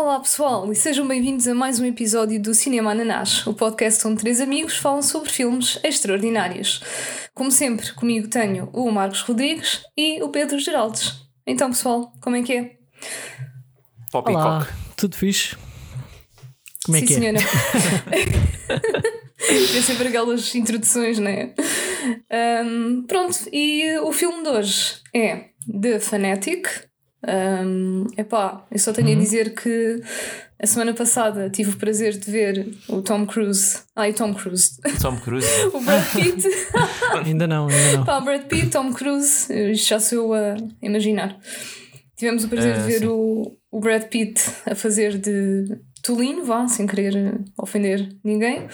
Olá pessoal e sejam bem-vindos a mais um episódio do Cinema Ananás, o podcast onde três amigos falam sobre filmes extraordinários. Como sempre, comigo tenho o Marcos Rodrigues e o Pedro Geraldes. Então pessoal, como é que é? Olá, tudo fixe? Como é Sim, que senhora. Tem sempre aquelas introduções, não é? Um, pronto, e o filme de hoje é The Fanatic. Um, epá, eu só tenho Uhum. a dizer que a semana passada tive o prazer de ver o Tom Cruise. Ai, Tom Cruise. Tom Cruise. o Brad Pitt. é? Ainda não, ainda não. Pá, Brad Pitt, Tom Cruise, isto já sou eu a imaginar. Tivemos o prazer de ver sim. o, o Brad Pitt a fazer de Tolinho, vá, sem querer ofender ninguém.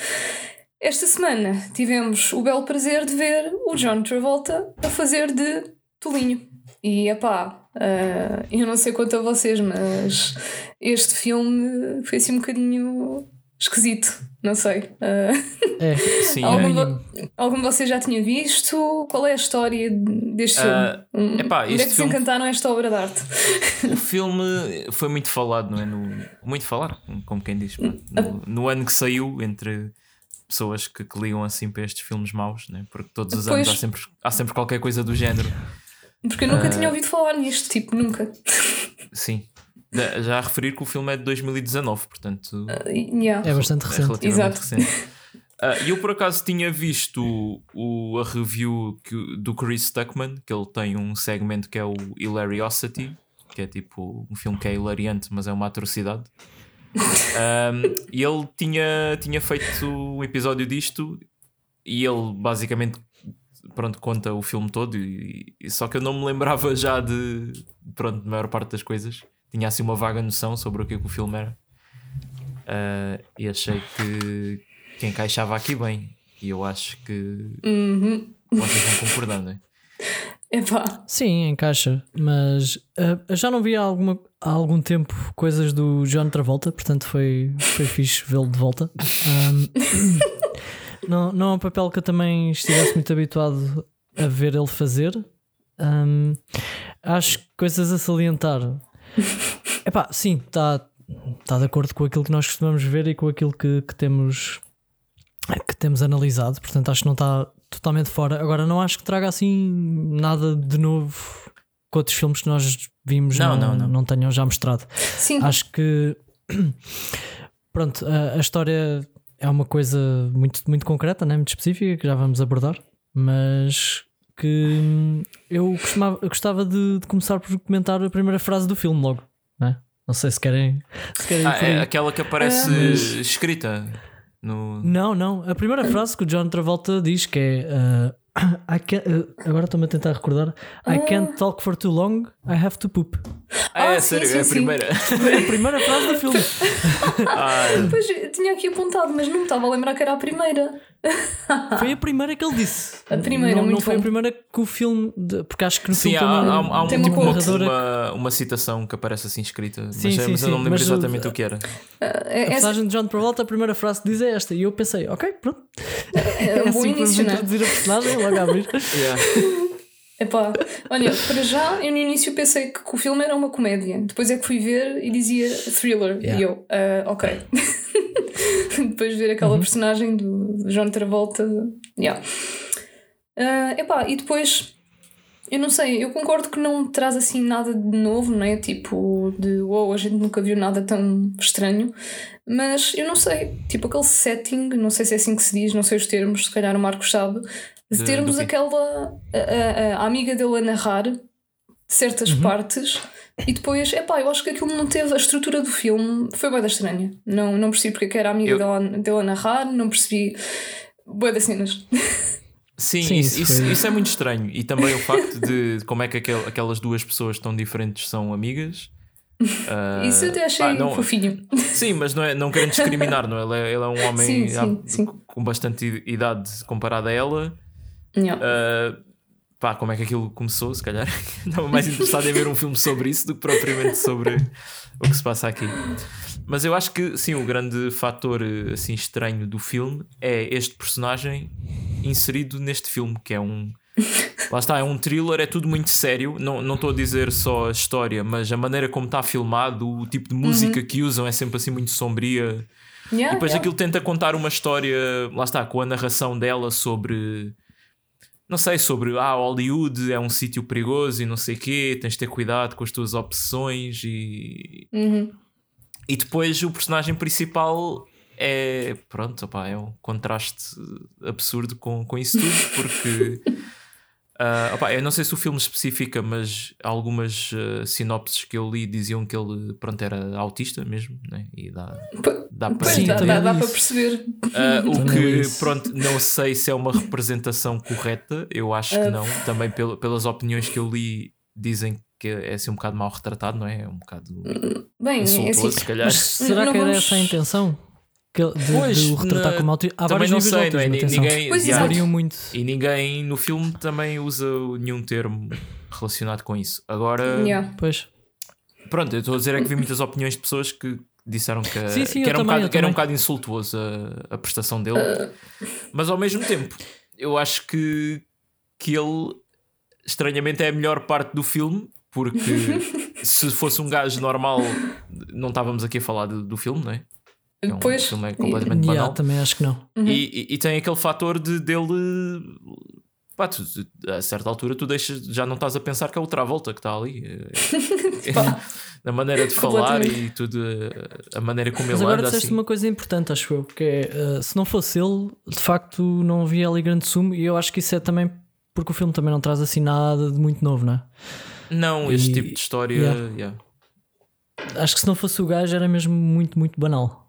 Esta semana tivemos o belo prazer de ver o John Travolta a fazer de Tolinho. E epá, ah, eu não sei quanto a vocês, mas este filme foi assim um bocadinho esquisito, não sei. Ah, É, Sim, Algum, é. de- algum de vocês já tinha visto? Qual é a história deste Ah, filme? Epá, Onde é que se filme- encantaram esta obra de arte? o filme foi muito falado, não é? No, muito falar, como quem diz. No, no ano que saiu, entre pessoas que, que ligam assim para estes filmes maus, né? porque todos os Pois. anos há sempre, há sempre qualquer coisa do género. Porque eu nunca Ah. tinha ouvido falar nisto, tipo, nunca. Sim. Já- a referir que o filme é de 2019, portanto Yeah. é bastante é recente. Exato. relativamente recente. E eu por acaso tinha visto o, a review que- do Chris Stuckman, que ele tem um segmento que é o Hilariosity, que é tipo um filme que é hilariante, mas é uma atrocidade. Um, e ele tinha, tinha feito um episódio disto e ele basicamente pronto, conta o filme todo e, e- só que eu não me lembrava já de pronto, da maior parte das coisas tinha assim uma vaga noção sobre o que, é que o filme era Uh, e achei que, que encaixava aqui bem e eu acho que Uhum. vocês vão concordando hein? Epá. Sim, encaixa, mas eu já não vi há, alguma, há algum tempo coisas do John Travolta, portanto foi, foi fixe vê-lo de volta. Ahm, não, não é um papel que eu também estivesse muito habituado a ver ele fazer. Ahm, acho que coisas a salientar. Epá, sim, está tá de acordo com aquilo que nós costumamos ver e com aquilo que, que temos que temos analisado, portanto acho que não está totalmente fora. Agora não acho que traga assim nada de novo que outros filmes que nós vimos Não, não, não, não. tenham já mostrado. Sim, Acho que pronto, a, a história é uma coisa muito, muito concreta, né? muito específica, que já vamos abordar, mas que hum, eu, costumava- eu gostava de, de começar por comentar a primeira frase do filme logo. Né? Não sei se querem. Se querem Ah, é aquela que aparece Ah. escrita no Não, não. A primeira frase que o John Travolta diz que é. uh, I can't, uh, agora estou-me a tentar recordar. I can't talk for too long, I have to poop. ah, é Ah, sim, sério, sim, é a primeira Foi a primeira frase do filme. Ah, Pois, tinha aqui apontado, mas não me estava a lembrar que era a primeira. Foi a primeira que ele disse. A primeira, não, não foi a bom. primeira que o filme. de- porque acho que no sim, filme há, tem há, uma, há um, Tem uma tipo uma, quote. uma, uma citação que aparece assim escrita Sim, mas, sim, mas eu sim, não me lembro mas o- exatamente o que era É, A é, personagem de John Travolta, a primeira frase que diz é esta. E eu pensei, ok, pronto. é um bom assim que vamos início, não é? introduzir a personagem, logo a abrir. Yeah. Epá, olha, para já, eu no início pensei que, o filme era uma comédia. Depois é que fui ver e dizia thriller. Yeah. E eu, ah, ok. Depois de ver aquela Uhum. personagem do, do John Travolta. Yeah. Ah, epá, e depois, eu não sei, eu concordo que não traz assim nada de novo, não é? Tipo, de wow, a gente nunca viu nada tão estranho. Mas eu não sei, tipo aquele setting, não sei se é assim que se diz, não sei os termos, se calhar o Marcos sabe, de termos aquela a, a- a amiga dele a narrar certas Uhum. partes e depois, epá, eu acho que aquilo não teve a estrutura do filme, foi bem estranha. Não, não percebi porque é que era a amiga Eu- dela, dele a narrar, não percebi bué das cenas. Sim, Sim, isso, isso isso, é muito estranho. E também o facto de como é que aquel- aquelas duas pessoas tão diferentes são amigas. Ah, Isso eu até achei pá, não- fofinho. Sim, mas não, é, não querendo discriminar, não é? Ele é, ele é um homem Sim, sim, ah, sim. com bastante idade comparado a ela. Yeah. Ah, pá, como é que aquilo começou? Se calhar estava mais interessado em ver um filme sobre isso do que propriamente sobre o que se passa aqui. Mas eu acho que sim, o grande fator assim estranho do filme é este personagem inserido neste filme, que é um Lá está, é um thriller, é tudo muito sério. Não não estou a dizer só a história, mas a maneira como está filmado, o tipo de música que usam é sempre assim muito sombria. Yeah, E depois yeah. aquilo tenta contar uma história, lá está, com a narração dela sobre. Não sei, sobre ah, Hollywood é um sítio perigoso e não sei o quê, tens de ter cuidado com as tuas opções e. Uhum. E depois o personagem principal é. Pronto, opá, é um contraste absurdo com, com isso tudo, porque. ah, opá, eu não sei se o filme especifica, mas algumas ah, sinopses que eu li diziam que ele pronto, era autista mesmo, né? e dá, dá para Sim, dá, também dá, para perceber. Ah, o que, pronto, não sei se é uma representação correta, eu acho que não. Também pel- pelas opiniões que eu li, dizem que é assim um bocado mal retratado, não é? É um bocado Bem, é insultuoso, assim. se calhar. Mas será que era vamos- essa a intenção? Que, de, Pois, de o retratar na- como autismo? Há também vários não níveis sei, de não é? autismo, atenção. Ninguém, Pois, variam muito. E ninguém no filme também usa nenhum termo relacionado com isso. Agora, Yeah. Pois. pronto, eu estou a dizer é que vi muitas opiniões de pessoas que disseram que, Sim, sim, que, era, um também, bocado, eu que era um bocado insultuoso a, a prestação dele, mas ao mesmo tempo, eu acho que, que ele estranhamente é a melhor parte do filme. Porque se fosse um gajo normal, não estávamos aqui a falar do, do filme, não é? É um Pois. filme completamente Yeah, banal. também acho que não. Uhum. E, e- e tem aquele fator de dele. Pá, tu- a certa altura tu deixas, já não estás a pensar que é o Travolta que está ali. É- Pá. a maneira de falar e tudo, a maneira como Mas ele agora anda disseste assim. uma coisa importante, acho eu, que é uh, se não fosse ele, de facto não havia ali grande sumo, e eu acho que isso é também porque o filme também não traz assim nada de muito novo, não é? Não, este E- tipo de história. yeah. yeah. Acho que se não fosse o gajo era mesmo muito, muito banal.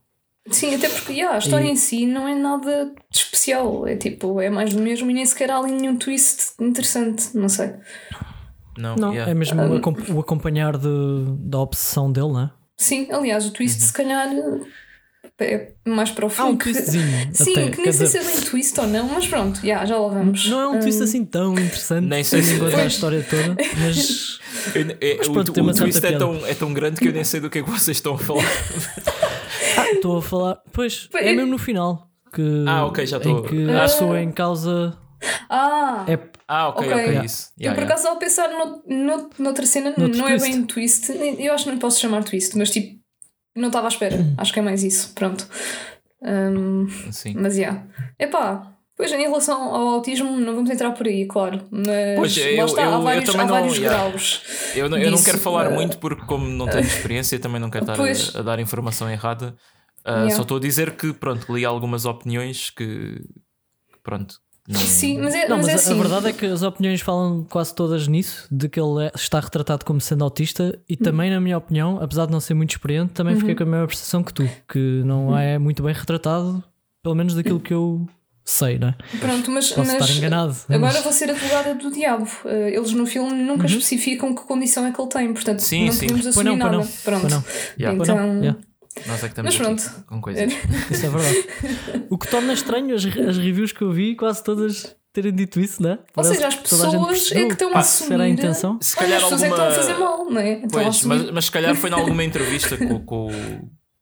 Sim, até porque yeah, a história E- em si não é nada de especial. É tipo, é mais do mesmo e nem sequer há ali nenhum twist interessante. Não sei. Não, Não, yeah. é mesmo o acom- o acompanhar de, da obsessão dele, não é? Sim, aliás, o twist se calhar é mais para o Há filme. um que- twistzinho. Sim, até, que nem sei dizer, se é bem twist ou não, mas pronto, yeah, já lá vamos. Não é um twist assim tão interessante, Nem sei se- enquanto a história toda, mas Eu- é- Mas o pronto, tem uma o twist é tão, é tão grande que eu nem sei do que é que vocês estão a falar. estou a falar. Pois, é É- mesmo no final que, Ah, ok, já estou- que Ah. a pessoa em causa Ah, é Ah, ok, Ok. ok, Yeah. isso. eu Yeah, por yeah. acaso estava a pensar no, no, noutra cena, Noutro não é twist. bem twist, eu acho que não posso chamar twist, mas tipo, não estava à espera. Acho que é mais isso, pronto. Um, Sim. mas já. Yeah. Epá, pois em relação ao autismo, não vamos entrar por aí, claro. Mas Pois, lá eu- está, eu- há eu vários, também há não- vários yeah. graus. Eu não, eu não quero falar uh, muito porque, como não tenho experiência, também não quero estar a, a dar informação errada. Uh, Yeah. Só estou a dizer que, pronto, li algumas opiniões que, pronto. Não, Sim, mas é, Não, mas mas é a- assim. a verdade é que as opiniões falam quase todas nisso, de que ele é- está retratado como sendo autista, e também, na minha opinião, apesar de não ser muito experiente, também Uhum. fiquei com a mesma percepção que tu, que não é muito bem retratado, pelo menos daquilo que eu sei, não é? Pronto, mas, Posso mas estar enganado. agora mas- vou ser advogada do diabo. Uh, Eles no filme nunca Uhum. especificam que condição é que ele tem, portanto Sim, não sim. podemos Pois assumir não, pois nada. não, Pronto. pois não. Yeah. Pois Então, não, yeah. Nós é que estamos Mas aqui pronto. com coisas. Isso é verdade. o que torna estranho as, as reviews que eu vi, quase todas terem dito isso, não é? Ou Parece seja, as pessoas é que estão a era a assumir- intenção. Se Olha, calhar as pessoas é que alguma. estão a fazer mal, não é? Pois, assumir. mas, mas se calhar foi em alguma entrevista com, com,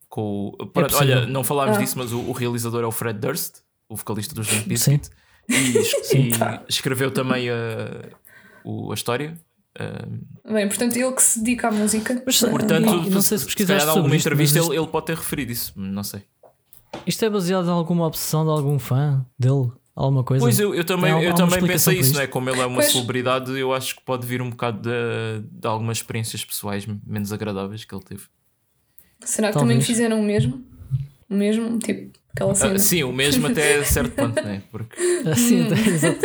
com o- pronto, possível. olha, não falámos Ah. disso, mas o, o realizador é o Fred Durst, o vocalista dos Limp Sim. Bizkit, e, Sim. e escreveu também a, o- a história. Ah, Bem, portanto, ele que se dedica à música. Mas, portanto, e não sei se se pesquisaste calhar em alguma isto, entrevista ele, ele pode ter referido isso, não sei. Isto é baseado em alguma opção de algum fã dele? Alguma coisa? Pois eu, eu também, Tem eu também pensei isso, isto? não é? Como ele é uma Pois. celebridade, eu acho que pode vir um bocado de, de algumas experiências pessoais menos agradáveis que ele teve. Será que Talvez. também fizeram o mesmo? O mesmo? Tipo, aquela Ah, cena. sim, o mesmo até certo ponto, não é? Porque Assim, Hum. exato.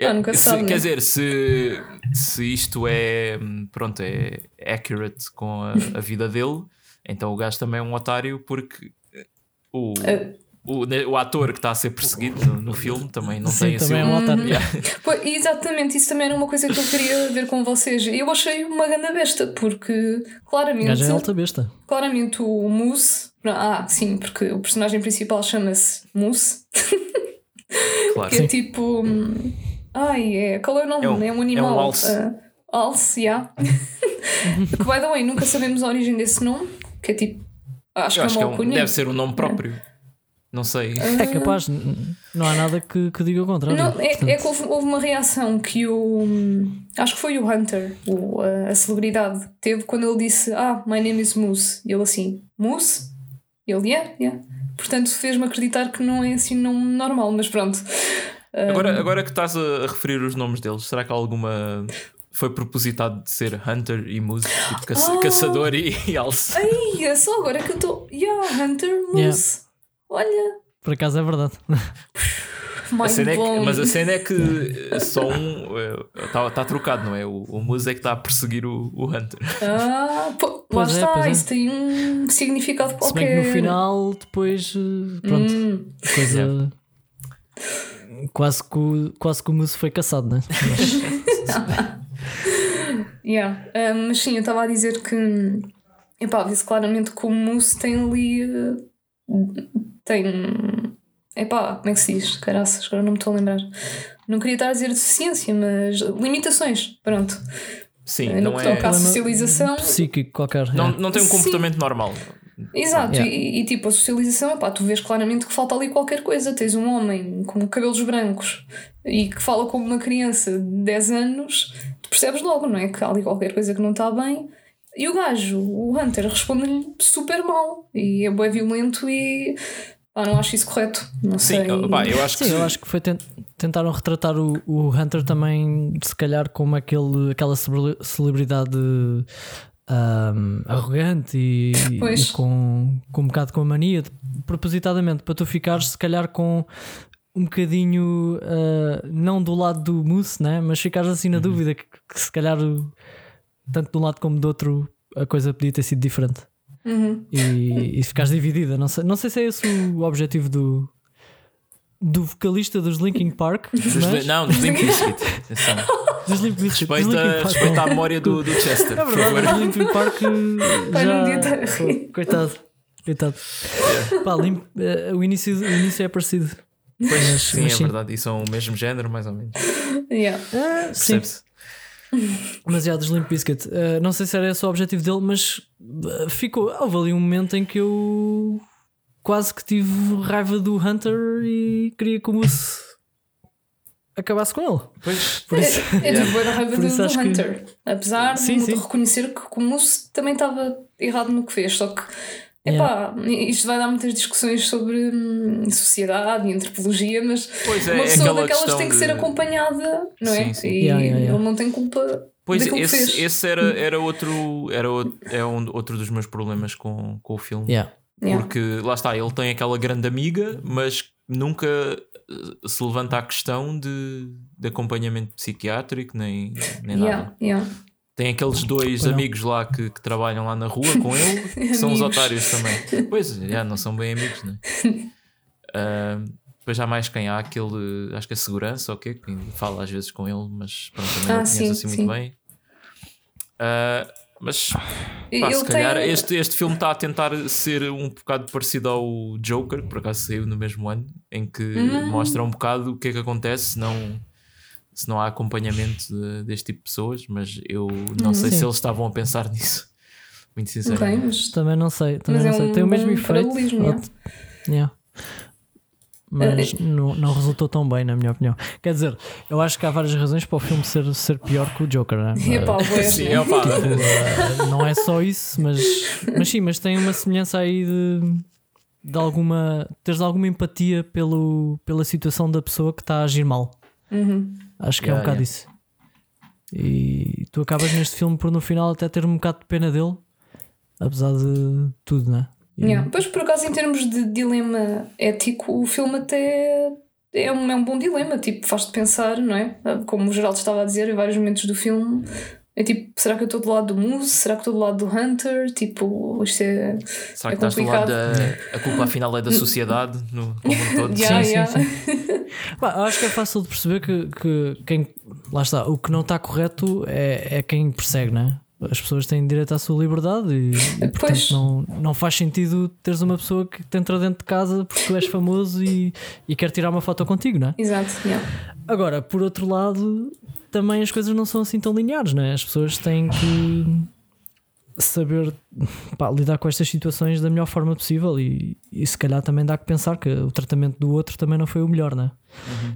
Ah, nunca se sabe, né? quer dizer, se, se isto é pronto, é accurate com a, a vida dele, então o gajo também é um otário porque o, Ah. o, ne- o ator que está a ser perseguido no, no filme também não Sim, tem assim também é um otário. Yeah. Pois, exatamente, isso também era uma coisa que eu queria ver com vocês. Eu achei uma grande besta, porque O claramente, gajo é alta besta. claramente o Moose. Ah, sim, porque o personagem principal chama-se Moose, Claro. que é tipo. hum, Ai, é. Qual é o nome? É um- É um animal. é um alce. ah, alce, yeah. que by the way, nunca sabemos a origem desse nome, que é tipo. Acho Eu que acho é que é um- deve ser um nome próprio. Não sei. É capaz, não há nada que, que diga o contrário. Não, é, é que houve, houve uma reação que o. Acho que foi o Hunter, o, a, a celebridade, teve quando ele disse: Ah, my name is Moose. E ele assim: Moose? E ele, yeah, yeah. Portanto, fez-me acreditar que não é assim nome normal, mas pronto. Agora, agora que estás a, referir os nomes deles, será que há alguma. Foi propositado de ser Hunter e Moose, tipo caça- Oh! caçador e, e alce? Ai, é só agora que eu estou. Yeah, Hunter Moose. Olha, por acaso é verdade. A cena é que- mas a cena é que eh, só um está tá trocado, não é? O, o Moose é que está a perseguir o, o Hunter. Ah, pô, lá Pois é, está, é. isso tem um significado Se qualquer. bem que no final, depois, eh, pronto, Hum, coisa. Quase que, o, quase que o Moose foi caçado, né? Mas, yeah. Ah, mas sim, eu estava a dizer que epá, disse claramente que o Moose tem ali eh, tem epá, como é que se diz? Caraças, agora não me estou a lembrar. Não queria estar a dizer deficiência, mas limitações, pronto. Sim, no não que é. toca à socialização. psíquico qualquer. Não, é. não tem um Sim. comportamento normal. Exato, Yeah. e, e, tipo, a socialização, epá, tu vês claramente que falta ali qualquer coisa. Tens um homem com cabelos brancos e que fala como uma criança de 10 anos, tu percebes logo, não é? Que há ali qualquer coisa que não está bem. E o gajo, o Hunter, responde-lhe super mal e é bem violento e pá, não acho isso correto. Não Sim, sei. pá, eu acho que. Sim, eu acho que foi tent- tentaram retratar o, o Hunter também, se calhar, como aquele, aquela cele- celebridade ahm, arrogante e, e com, com um bocado com a mania, de- propositadamente, para tu ficares, se calhar, com um bocadinho ah, não do lado do Moose, né? mas ficares assim na dúvida que, que se calhar, tanto de um lado como do outro, a coisa podia ter sido diferente. Uhum. E, e ficares dividida. Não sei, não sei se é esse o objetivo do, do vocalista dos Linkin Park. Mas- Não, dos Limp Bizkit. Dos Respeita, Linkin Park. respeita a memória do, do Chester, É por favor. os Linkin Park Pai, já... Coitado, coitado. Pá, Limp- eh, o, início, o início é parecido. Mas, Sim, mas é verdade. E são o mesmo género, mais ou menos. Yeah. Ah, sim, mas já dos Limp Bizkit. Eh, não sei se era esse o objetivo dele, mas eh, ficou. Houve ali um momento em que eu quase que tive raiva do Hunter e queria que o Moose acabasse com ele. Pois. Por isso, É tipo boa da raiva Por do, isso do acho que- Hunter. Apesar Sim, de sim. reconhecer que o Moose também estava errado no que fez. Só que, epá, isto vai dar muitas discussões sobre hum, sociedade e antropologia, mas Pois é, uma é pessoa aquela daquelas tem que de- ser acompanhada, não é? Sim, sim. E Yeah, yeah, yeah. ele não tem culpa Pois esse, esse era, era outro era outro, é um, outro dos meus problemas com, com o filme. yeah. Yeah. Porque lá está, ele tem aquela grande amiga, mas nunca eh, se levanta a questão de, de acompanhamento psiquiátrico, nem, nem nada. Yeah, yeah. Tem aqueles dois não. amigos lá que, que trabalham lá na rua com ele, que são os otários também. Pois, já não são bem amigos, né? Ah, depois já mais quem há aquele, acho que é segurança ou o quê, que fala às vezes com ele, mas pronto, também não Ah, conheço sim, assim sim. muito bem. Ah, mas pá, Ele se calhar tem- este, este filme está a tentar ser um bocado parecido ao Joker, que por acaso saiu no mesmo ano, em que Hum. mostra um bocado o que é que acontece se não, se não há acompanhamento de- deste tipo de pessoas, mas eu não sei Sim. se eles estavam a pensar nisso. Muito sinceramente. mas Também não sei. Também Mas não é sei. um Tem o mesmo efeito. Yeah. Mas não, não resultou tão bem, na minha opinião. Quer dizer, eu acho que há várias razões para o filme ser, ser pior que o Joker, né? Bué, Sim, é pá, Uh, não é só isso, mas, mas sim, mas tem uma semelhança aí de, de alguma. teres alguma empatia pelo, pela situação da pessoa que está a agir mal. Uhum. Acho que é um Yeah, bocado yeah. isso. E tu acabas neste filme por no final até ter um bocado de pena dele, apesar de tudo, né? Yeah. Pois, por acaso, em termos de dilema ético, o filme até é um, é um bom dilema. Tipo, faz-te pensar, não é? Como o Geraldo estava a dizer em vários momentos do filme. É tipo, será que eu estou do lado do Moose? Será que estou do lado do Hunter? Tipo, isto é. Será É que estás do lado complicado. da. A culpa afinal é da sociedade no, como um todo? Yeah, sim, yeah. Pá, eu acho que é fácil de perceber que, que quem. Lá está, o que não está correto é, é quem persegue, né? As pessoas têm direito à sua liberdade e, e, portanto Pois. não, não faz sentido teres uma pessoa que te entra dentro de casa porque tu és famoso e, e quer tirar uma foto contigo, né? Exato, yeah. Agora, por outro lado, também as coisas não são assim tão lineares, né? As pessoas têm que. Saber pá, lidar com estas situações da melhor forma possível e, e se calhar também dá que pensar que o tratamento do outro também não foi o melhor, né?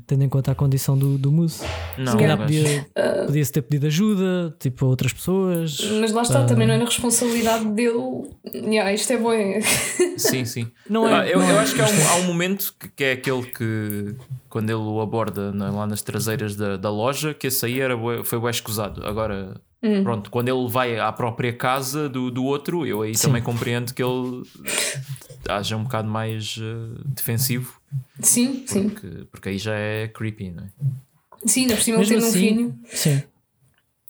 Tendo em conta a condição do, do Muse. Não, Se calhar mas- podia, podia-se ter pedido ajuda, tipo, a outras pessoas. Mas lá está, Ah. também não era responsabilidade dele. Yeah, isto é bom. Sim, sim. Não é- Ah, eu, não eu é. acho que há um, há um momento que, que é aquele que quando ele o aborda na- lá nas traseiras da, da loja, que esse aí era, foi o escusado. Agora, Hum. pronto, quando ele vai à própria casa do, do outro, eu aí Sim. também compreendo que ele haja um bocado mais eh, defensivo, Sim, sim. porque, porque aí já é creepy, não é? Sim, ainda por cima ele Mesmo um assim, filho. sim.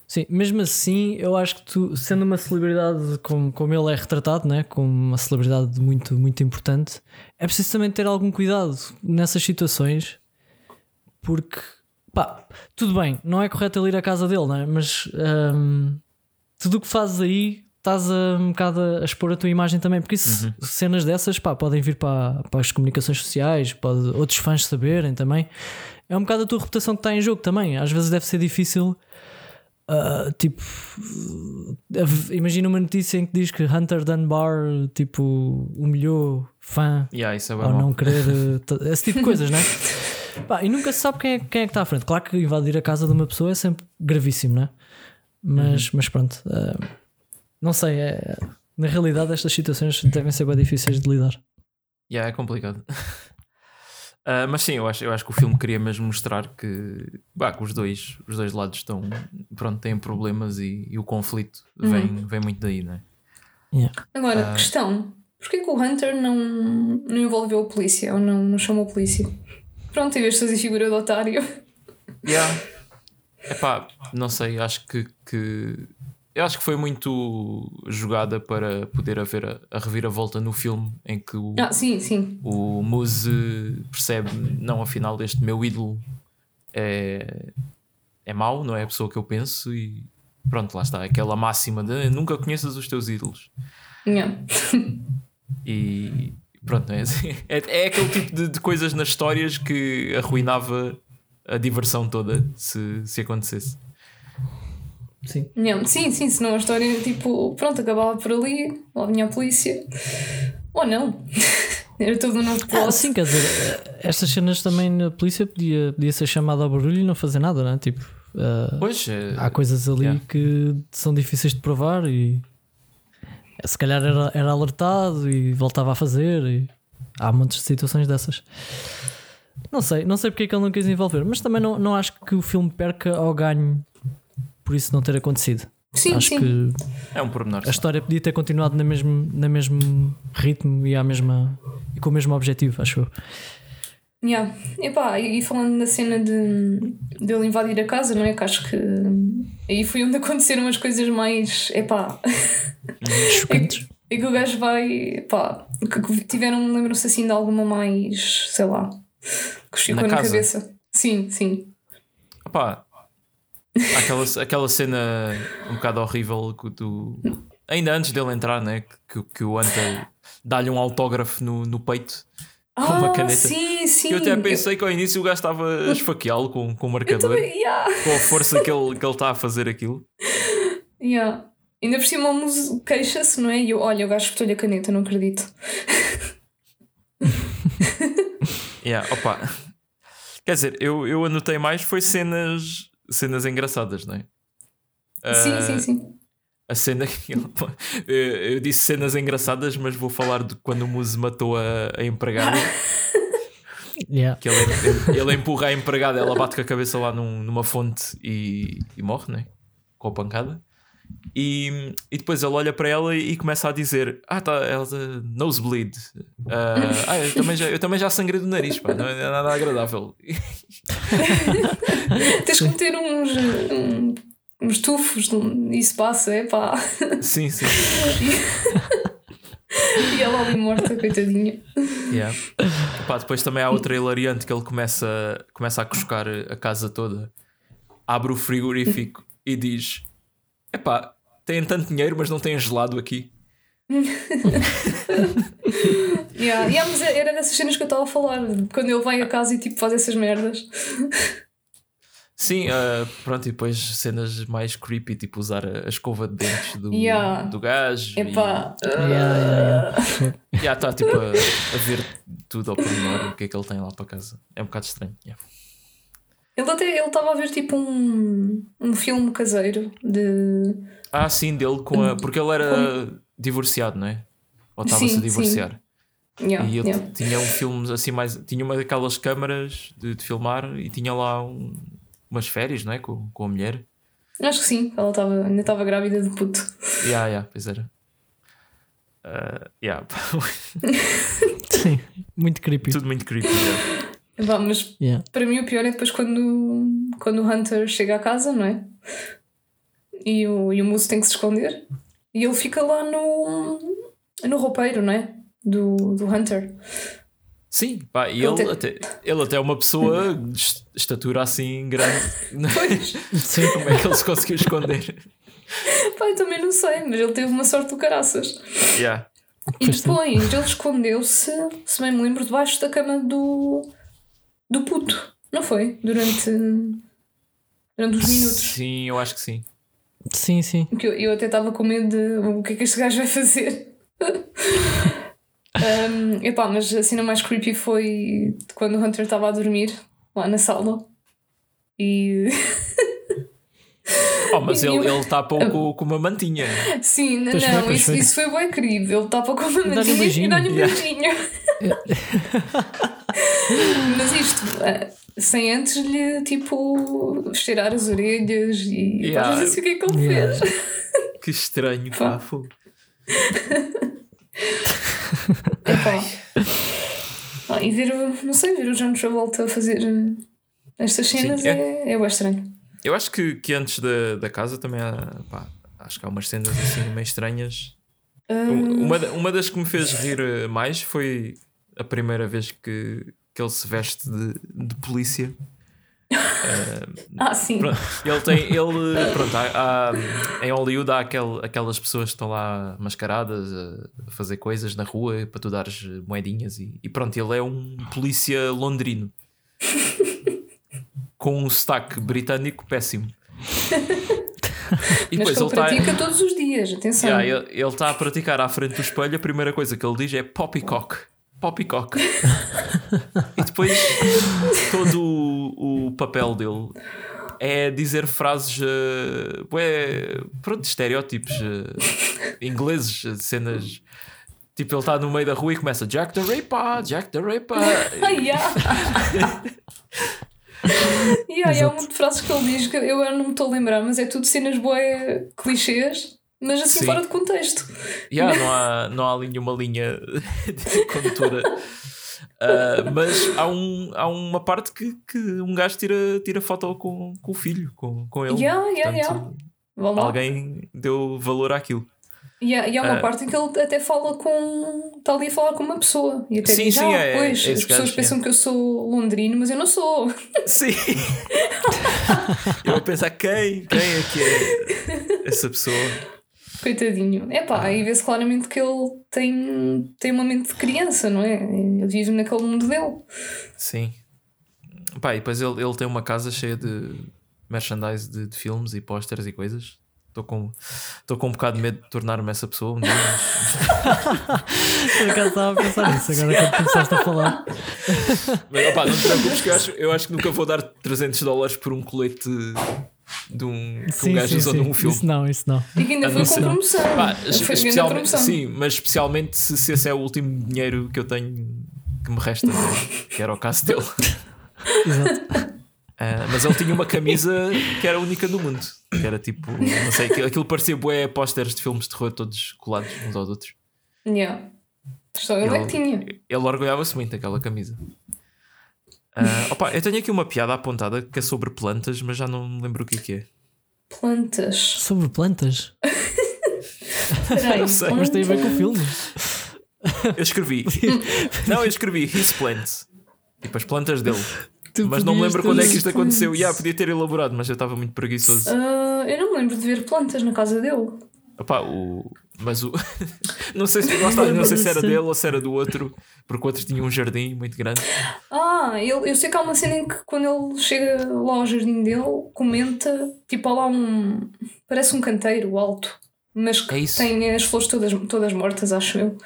Sim, mesmo assim, eu acho que tu, sendo uma celebridade como, como ele é retratado, né? como uma celebridade muito, muito importante, é preciso também ter algum cuidado nessas situações, porque pá, tudo bem, não é correto ele ir à casa dele, né? mas hum, tudo o que fazes aí estás a, um bocado a expor a tua imagem também, porque isso, cenas dessas pá, podem vir para, para as comunicações sociais, pode outros fãs saberem também. É um bocado a tua reputação que está em jogo também. Às vezes deve ser difícil. ah, tipo, uh, imagina uma notícia em que diz que Hunter Dunbar tipo, humilhou fã Yeah, é ao mau. não querer uh, t- esse tipo de coisas, não é? Pá, e nunca se sabe quem é, quem é que está à frente. Claro que invadir a casa de uma pessoa é sempre gravíssimo, não é? Mas, mas pronto, uh, não sei. É, na realidade, estas situações devem ser bem difíceis de lidar. Yeah, é complicado. Ah, mas sim, eu acho, eu acho que o filme queria mesmo mostrar que, bah, que os, dois, os dois lados estão, pronto, têm problemas e, e o conflito vem, vem muito daí, não é? Yeah. Agora, Ah. questão: porquê que o Hunter não, não envolveu a polícia ou não, não chamou a polícia? Pronto, em vez de fazer figura de otário. Yeah. Epá, não sei, acho que, que eu acho que foi muito jogada para poder haver a, a reviravolta no filme em que o, Ah, sim, sim. o Muse percebe, não, afinal, este meu ídolo é, é mau, não é a pessoa que eu penso e pronto, lá está, aquela máxima de nunca conheças os teus ídolos. Yeah. E pronto, é, assim. é, é aquele tipo de, de coisas nas histórias que arruinava a diversão toda se, se acontecesse. Sim. Yeah. Sim, sim, senão a história, tipo, pronto, acabava por ali, lá vinha a polícia. Ou não. Era todo um novo Ah, sim, quer dizer, estas cenas também na polícia podia, podia ser chamada ao barulho e não fazer nada, não é? Tipo, ah, Pois, é, há coisas ali Yeah. que são difíceis de provar e se calhar era, era alertado e voltava a fazer e há montes de situações dessas. Não sei, não sei porque é que ele não quis envolver, mas também não, não acho que o filme perca ou ganhe por isso não ter acontecido. Sim, acho sim. que é um pormenor. a história podia ter continuado na mesmo, na mesmo ritmo e, à mesma, e com o mesmo objetivo, acho eu. Yeah. Epá, e, e falando na cena de, de ele invadir a casa, não é? Que acho que aí foi onde aconteceram as coisas mais. Epá. Chocantes. É que o gajo vai. Pá, que que tiveram, lembram-se assim de alguma mais. sei lá. Que ficou Na na, cabeça. Sim, sim. Opá, aquela, aquela cena um bocado horrível do. Ainda antes dele entrar, né? Que, que o Hunter dá-lhe um autógrafo no, no peito com uma ah, caneta. sim, sim. Eu até pensei que ao início o gajo estava a esfaqueá-lo com, com o marcador, também, yeah, com a força que ele que ele está a fazer aquilo. yeah. Ainda por cima o Muso queixa-se, não é? E eu, olha, o gajo espetou-lhe a caneta, não acredito. Yeah, opa. Quer dizer, eu, eu anotei mais foi cenas, cenas engraçadas, não é? sim, Ah, sim, sim. A cena que ele- eu, eu disse cenas engraçadas, mas vou falar de quando o Muse matou a, a empregada. Yeah. que ele, ele, ele empurra a empregada, ela bate com a cabeça lá num- numa fonte e, e morre, né? Com a pancada. E, e depois ele olha para ela e começa a dizer: Ah, tá, ela tá nosebleed. Ah, ah, eu, também já, eu também já sangrei do nariz, pá, não é nada agradável. Tens que meter uns, um, uns tufos, isso passa, é pá. sim, sim. E ela ali morta, coitadinha. Yeah. Pá, depois também há outra hilariante que ele começa, começa a cuscar a casa toda, abre o frigorífico e diz: Epá, têm tanto dinheiro, mas não têm gelado aqui. Yeah. Yeah, mas era dessas cenas que eu estava a falar, quando ele vai a casa e tipo faz essas merdas. Sim, uh, pronto, e depois cenas mais creepy, tipo usar a, a escova de dentes do, Yeah. do gajo. Epá. E, Yeah, yeah, yeah. já está tipo a, a ver tudo ao pormenor, o que é que ele tem lá para casa. É um bocado estranho. yeah. Ele até ele estava a ver tipo um, um filme caseiro de. Ah, sim, dele com a. Porque ele era divorciado, não é? Ou estava-se a divorciar. Yeah, E ele yeah. tinha um filme assim mais. Tinha uma daquelas câmaras de, de filmar e tinha lá um- umas férias, não é? Com, com a mulher. Acho que sim, ela estava ainda estava grávida de puto. Yeah, yeah, pois era. Uh, yeah. Sim, muito creepy. Tudo muito creepy. yeah. Mas Yeah. para mim o pior é depois quando, quando o Hunter chega a casa, não é? E o, e o moço tem que se esconder. E ele fica lá no, no roupeiro, não é? Do, do Hunter. Sim, pá, e Ele até, ele até é uma pessoa de est- estatura assim grande. Pois, Sim. Como é que ele se conseguiu esconder? pá, eu também não sei, mas ele teve uma sorte do caraças. Yeah. E Pois depois ele escondeu-se, se bem me lembro, debaixo da cama do, do puto. Não foi? Durante, durante uns minutos. Sim, eu acho que sim. Sim, sim. Que eu, eu até estava com medo de o que é que este gajo vai fazer. Um, epá, mas a cena mais creepy foi quando o Hunter estava a dormir lá na sala. E Oh, mas E ele eu- ele está pouco com uma mantinha. sim, não, Pois não isso, foi. isso foi bem querido. Ele estava com uma um mantinha e dá-lhe um Yeah. beijinho. mas isto, eh, sem antes lhe tipo cheirar as orelhas e Yeah. não sei o que é que ele Yeah. fez. Que estranho, pá. Epá. Ah, e ver o, não sei, ver o John Travolta a fazer eh, estas cenas Sim, é, é bem estranho. Eu acho que, que antes da, da casa também há, pá, acho que há umas cenas assim meio estranhas. Ah, Uma, uma das que me fez rir eh, mais foi a primeira vez que, que ele se veste de, de polícia. Ah, sim. Pronto, ele tem. Ele, pronto, há, há- em Hollywood há aquel, aquelas pessoas que estão lá mascaradas a, fazer coisas na rua para tu dares moedinhas e, e pronto, ele é um polícia londrino com um sotaque britânico péssimo. E Mas depois que ele está. pratica todos os dias, atenção. Yeah, ele está a praticar à frente do espelho. A primeira coisa que ele diz é poppycock. Poppycock. e depois todo o, o papel dele é dizer frases, uh, bué, pronto, estereótipos uh, ingleses, uh, cenas. Tipo, ele está no meio da rua e começa Jack the Ripper, Jack the Ripper. Ah, yeah. yeah, e há uma de frases que ele diz que eu agora não me estou a lembrar, mas é tudo cenas boé clichês, mas assim Sim. fora de contexto. Yeah, não, há, não há ali nenhuma linha de condutora. Ah, mas há, um, há uma parte que, que um gajo tira, tira foto com, com o filho, com, com ele. Yeah, yeah, Portanto, lá. Alguém deu valor àquilo. E há, e há uma Ah. parte em que ele até fala com. está ali a falar com uma pessoa. E até Sim, diz: sim, ah, é- pois, é as pessoas pensam que eu sou londrino, mas eu não sou. Sim! Eu a pensar quem? Quem é que é essa pessoa? Coitadinho. É pá, aí vê-se claramente que ele tem, tem uma mente de criança, não é? Ele vive naquele mundo dele. Sim. Pá, e depois ele, ele tem uma casa cheia de merchandise de, de filmes e pósteres e coisas. Estou com, estou com um bocado de medo de tornar-me essa pessoa um dia. mas- Por acaso estava a pensar nisso agora quando começaste a falar. Mas opá, não te preocupes que eu acho, eu acho que nunca vou dar 300 dólares por um colete de um, que um gajo usou num filme. Isso não, isso não. E que ainda foi com promoção. Pá, promoção. sim, mas especialmente se, se esse é o último dinheiro que eu tenho que me resta, né? que era o caso dele. Exato. Ah, mas ele tinha uma camisa que era única no mundo. Que era tipo, não sei, aquilo, aquilo parecia bué pósteres de filmes de terror todos colados uns aos outros. Yeah. Só ele é que tinha. ele orgulhava-se muito daquela camisa. Ah, opa, eu tenho aqui uma piada apontada que é sobre plantas, mas já não me lembro o que é que é. Plantas. Sobre plantas. Peraí, Não sei, Mas tem a ver com o filme. Eu escrevi. não, eu escrevi his plants. Tipo as plantas dele. Tu Mas não me lembro quando é que isto aconteceu. Yeah, podia ter elaborado, mas eu estava muito preguiçoso. Ah, eu não me lembro de ver plantas na casa dele. Opá, o... Mas o. não sei se, está, não sei se era dele ou se era do outro, porque o outro tinha um jardim muito grande. Ah, ele, eu sei que há uma cena em que quando ele chega lá ao jardim dele, comenta, tipo, há lá um. Parece um canteiro alto, mas que É tem as flores todas, todas mortas, acho eu.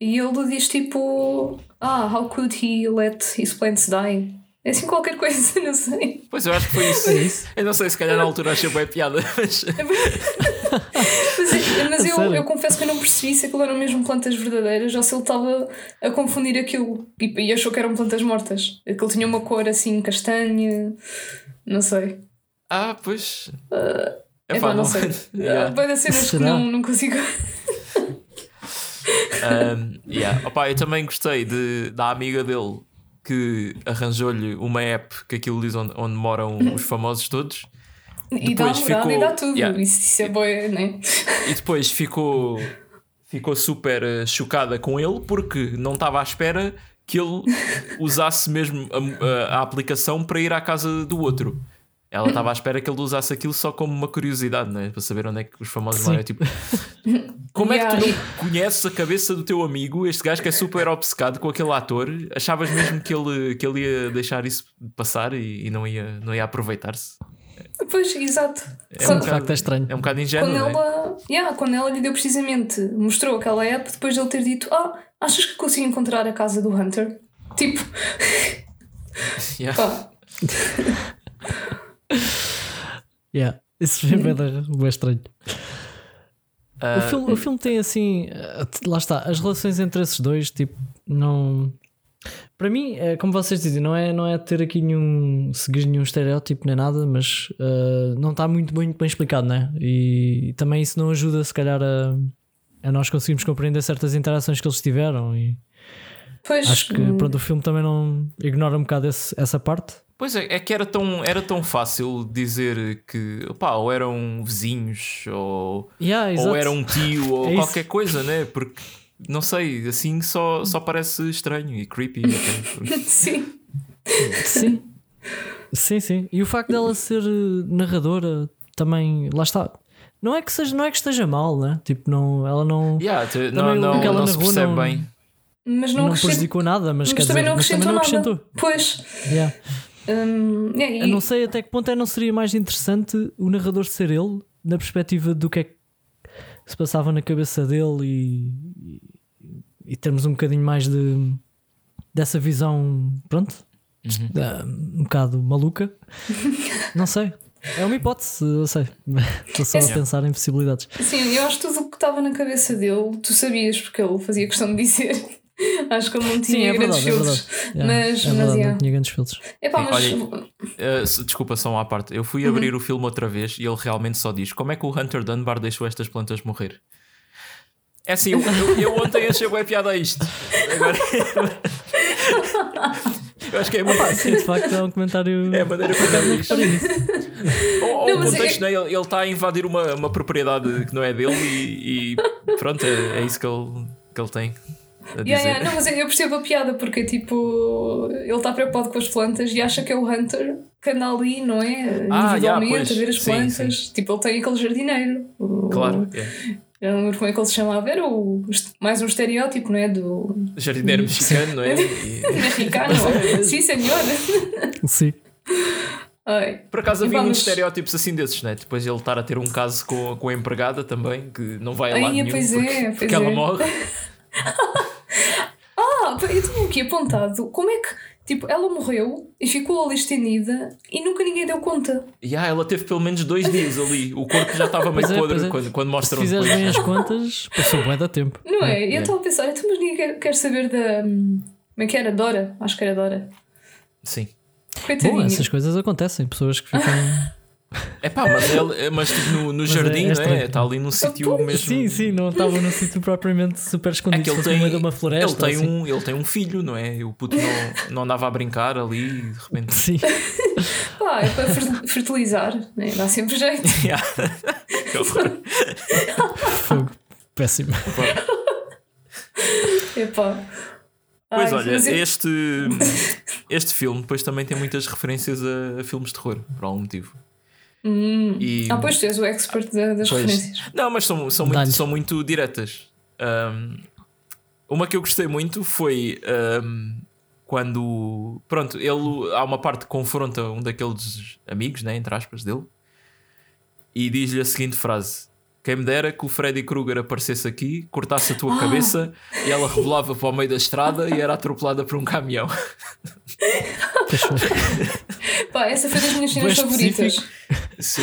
E ele diz tipo: Ah, how could he let his plants die? É assim qualquer coisa, não sei. Pois eu acho que foi isso. É isso? Eu não sei se calhar na altura achei bem piada, mas. Mas, mas A eu, sério? eu confesso que eu não percebi se aquilo eram mesmo plantas verdadeiras ou se ele estava a confundir aquilo e, e achou que eram plantas mortas. Aquilo tinha uma cor assim castanha, não sei. Ah, pois. É pá, não, sei. Yeah. Vai das cenas que não, não consigo. Um, yeah. Opa, eu também gostei de, da amiga dele que arranjou-lhe uma app que aquilo diz onde, onde moram os famosos todos E dá Depois e ficou- dá tudo. Yeah. Isso, isso é boa, né? e depois ficou, ficou super eh, chocada com ele porque não estava à espera que ele usasse mesmo a, a- aplicação para ir à casa do outro. Ela estava à espera que ele usasse aquilo só como uma curiosidade, né? para saber onde é que os famosos moram. Tipo, como é que tu Yeah. não conheces a cabeça do teu amigo, este gajo que é super obcecado com aquele ator? Achavas mesmo que ele, que ele ia deixar isso passar e, e não, ia, não ia aproveitar-se? Pois, exato. É Só um De facto é estranho. É um bocado ingênuo, quando, não é? ela, yeah, quando ela lhe deu precisamente, mostrou aquela app depois de ele ter dito: Ah, achas que consigo encontrar a casa do Hunter? Tipo, Yeah. pá, Yeah. Isso foi bem, bem estranho. Ah, o, filme, o filme tem assim. eh, Lá está, as relações entre esses dois, tipo, não. Para mim, é, como vocês dizem, não é, não é ter aqui nenhum. seguir nenhum estereótipo nem nada, mas eh, não está muito, muito bem explicado, né? E também isso não ajuda, se calhar, a, a nós conseguirmos compreender certas interações que eles tiveram. E pois. acho que hum, pronto, o filme também não ignora um bocado esse- essa parte. Pois é, é que era tão, era tão fácil dizer que opá, ou eram vizinhos ou, Yeah, ou era um tio ou É isso. qualquer coisa, né? Porque não sei, assim só, só parece estranho e creepy. até. Sim. Sim. sim, sim. E o facto dela ser eh, narradora também, lá está. Não é que seja, não é que esteja mal, né? Tipo, não, ela não, Yeah, te- não, não, que ela não se percebe não- bem. Mas não, não, prejudicou nada, mas, Mas quer também dizer, não mas também acrescentou não nada. acrescentou. Pois. Yeah. Hum, Eu e- não sei até que ponto é não seria mais interessante o narrador ser ele, na perspectiva do que é que se passava na cabeça dele e, e, e termos um bocadinho mais de dessa visão, pronto, Uhum. um bocado maluca. não sei. É uma hipótese, eu sei. Estou só a É. pensar em possibilidades. Sim, eu acho que tudo o que estava na cabeça dele, tu sabias, porque ele fazia questão de dizer. acho que ele não tinha Sim, é grandes verdade, é filtros. verdade. Yeah, Mas, é mas verdade, yeah. não tinha grandes filtros. Epá, Sim, mas olha, Uh, se- desculpa, só uma à parte. Eu Uhum. fui abrir o filme outra vez e ele realmente só diz: Como é que o Hunter Dunbar deixou estas plantas morrer? É assim, eu, eu, eu ontem achei bem piada a isto. Agora. eu acho que é muito. Sim, de facto é um comentário. É a maneira como ele diz. Ou, Não, o mas é- contexto, né? ele, ele está a invadir uma, uma propriedade que não é dele e, e pronto, é, é isso que ele, que ele tem a dizer. Yeah, yeah, Não, mas eu percebo a piada porque tipo ele está preocupado com as plantas e acha que é o Hunter que anda ali, não é? Ah, yeah, Individualmente, pois. a ver as Sim, plantas. Tipo, ele tem aquele jardineiro. Claro, é. Eu não lembro como é que ele se chamava. Era o, mais um estereótipo, não é? Do Jardineiro mexicano, não é? Mexicano. Sim, senhor. Sim. Ai. Por acaso havia vamos- muitos estereótipos assim desses, né? Depois ele estar a ter um caso com, com a empregada também, que não vai a Ai, lado nenhum pois é, porque, pois porque ela é. morre. Ah, eu tenho aqui apontado. Como é que, tipo, ela morreu e ficou ali estendida e nunca ninguém deu conta. E ah, ela teve pelo menos dois dias ali. O corpo já estava meio é, podre é. quando, quando Se mostram fizeres depois. bem as contas, passou bem da tempo. Não é? Yeah. eu estava a pensar, então, mas ninguém quer, quer saber da. hum, Como é que era? Dora? Acho que era Dora. Sim. Coitadinha. Bom, essas coisas acontecem. Pessoas que ficam. É pá, mas, ele, mas tipo, no, no Mas é- jardim, é não é? estranho. Está ali num sítio pois. mesmo. sim, sim, não estavam num sítio propriamente super É escondido. que ele tem, no meio de uma ele, floresta. tem assim. um, ele tem um filho, não é? O puto não, não andava a brincar ali e de repente. Sim, Pá, é para fer- fertilizar, né? dá sempre jeito. Yeah. Que horror. fogo. Péssimo. Epá. Pois Ai, olha, eu- este, este filme depois também tem muitas referências a, a filmes de terror, por algum motivo. Hum. E- Ah, pois tu és o expert da- das Pois. referências. Não, mas são, são, muito, são muito diretas. Um, uma que eu gostei muito foi um, quando. Pronto, ele há uma parte que confronta um daqueles amigos, né, entre aspas, dele, e diz-lhe a seguinte frase: Quem me dera que o Freddy Krueger aparecesse aqui, cortasse a tua cabeça e ela rebolava para o meio da estrada e era atropelada por um caminhão. Pá, essa foi das minhas cenas favoritas. Sim.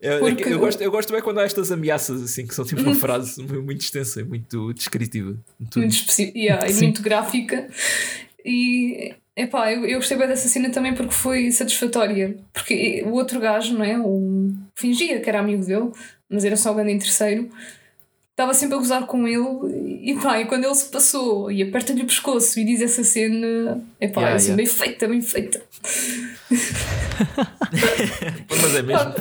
Eu, Porque- eu gosto, eu gosto bem quando há estas ameaças assim, que são tipo uma frase muito extensa, muito descritiva. Muito- Muito específica yeah, e muito gráfica. E epá, eu, eu gostei bem dessa cena também porque foi satisfatória. Porque o outro gajo, não é? O, fingia que era amigo dele, mas era só o grande em terceiro. Estava sempre a gozar com ele e pá, e quando ele se passou e aperta-lhe o pescoço e diz essa cena, epá, Yeah, é assim, yeah. bem feita, bem feita. Mas é mesmo.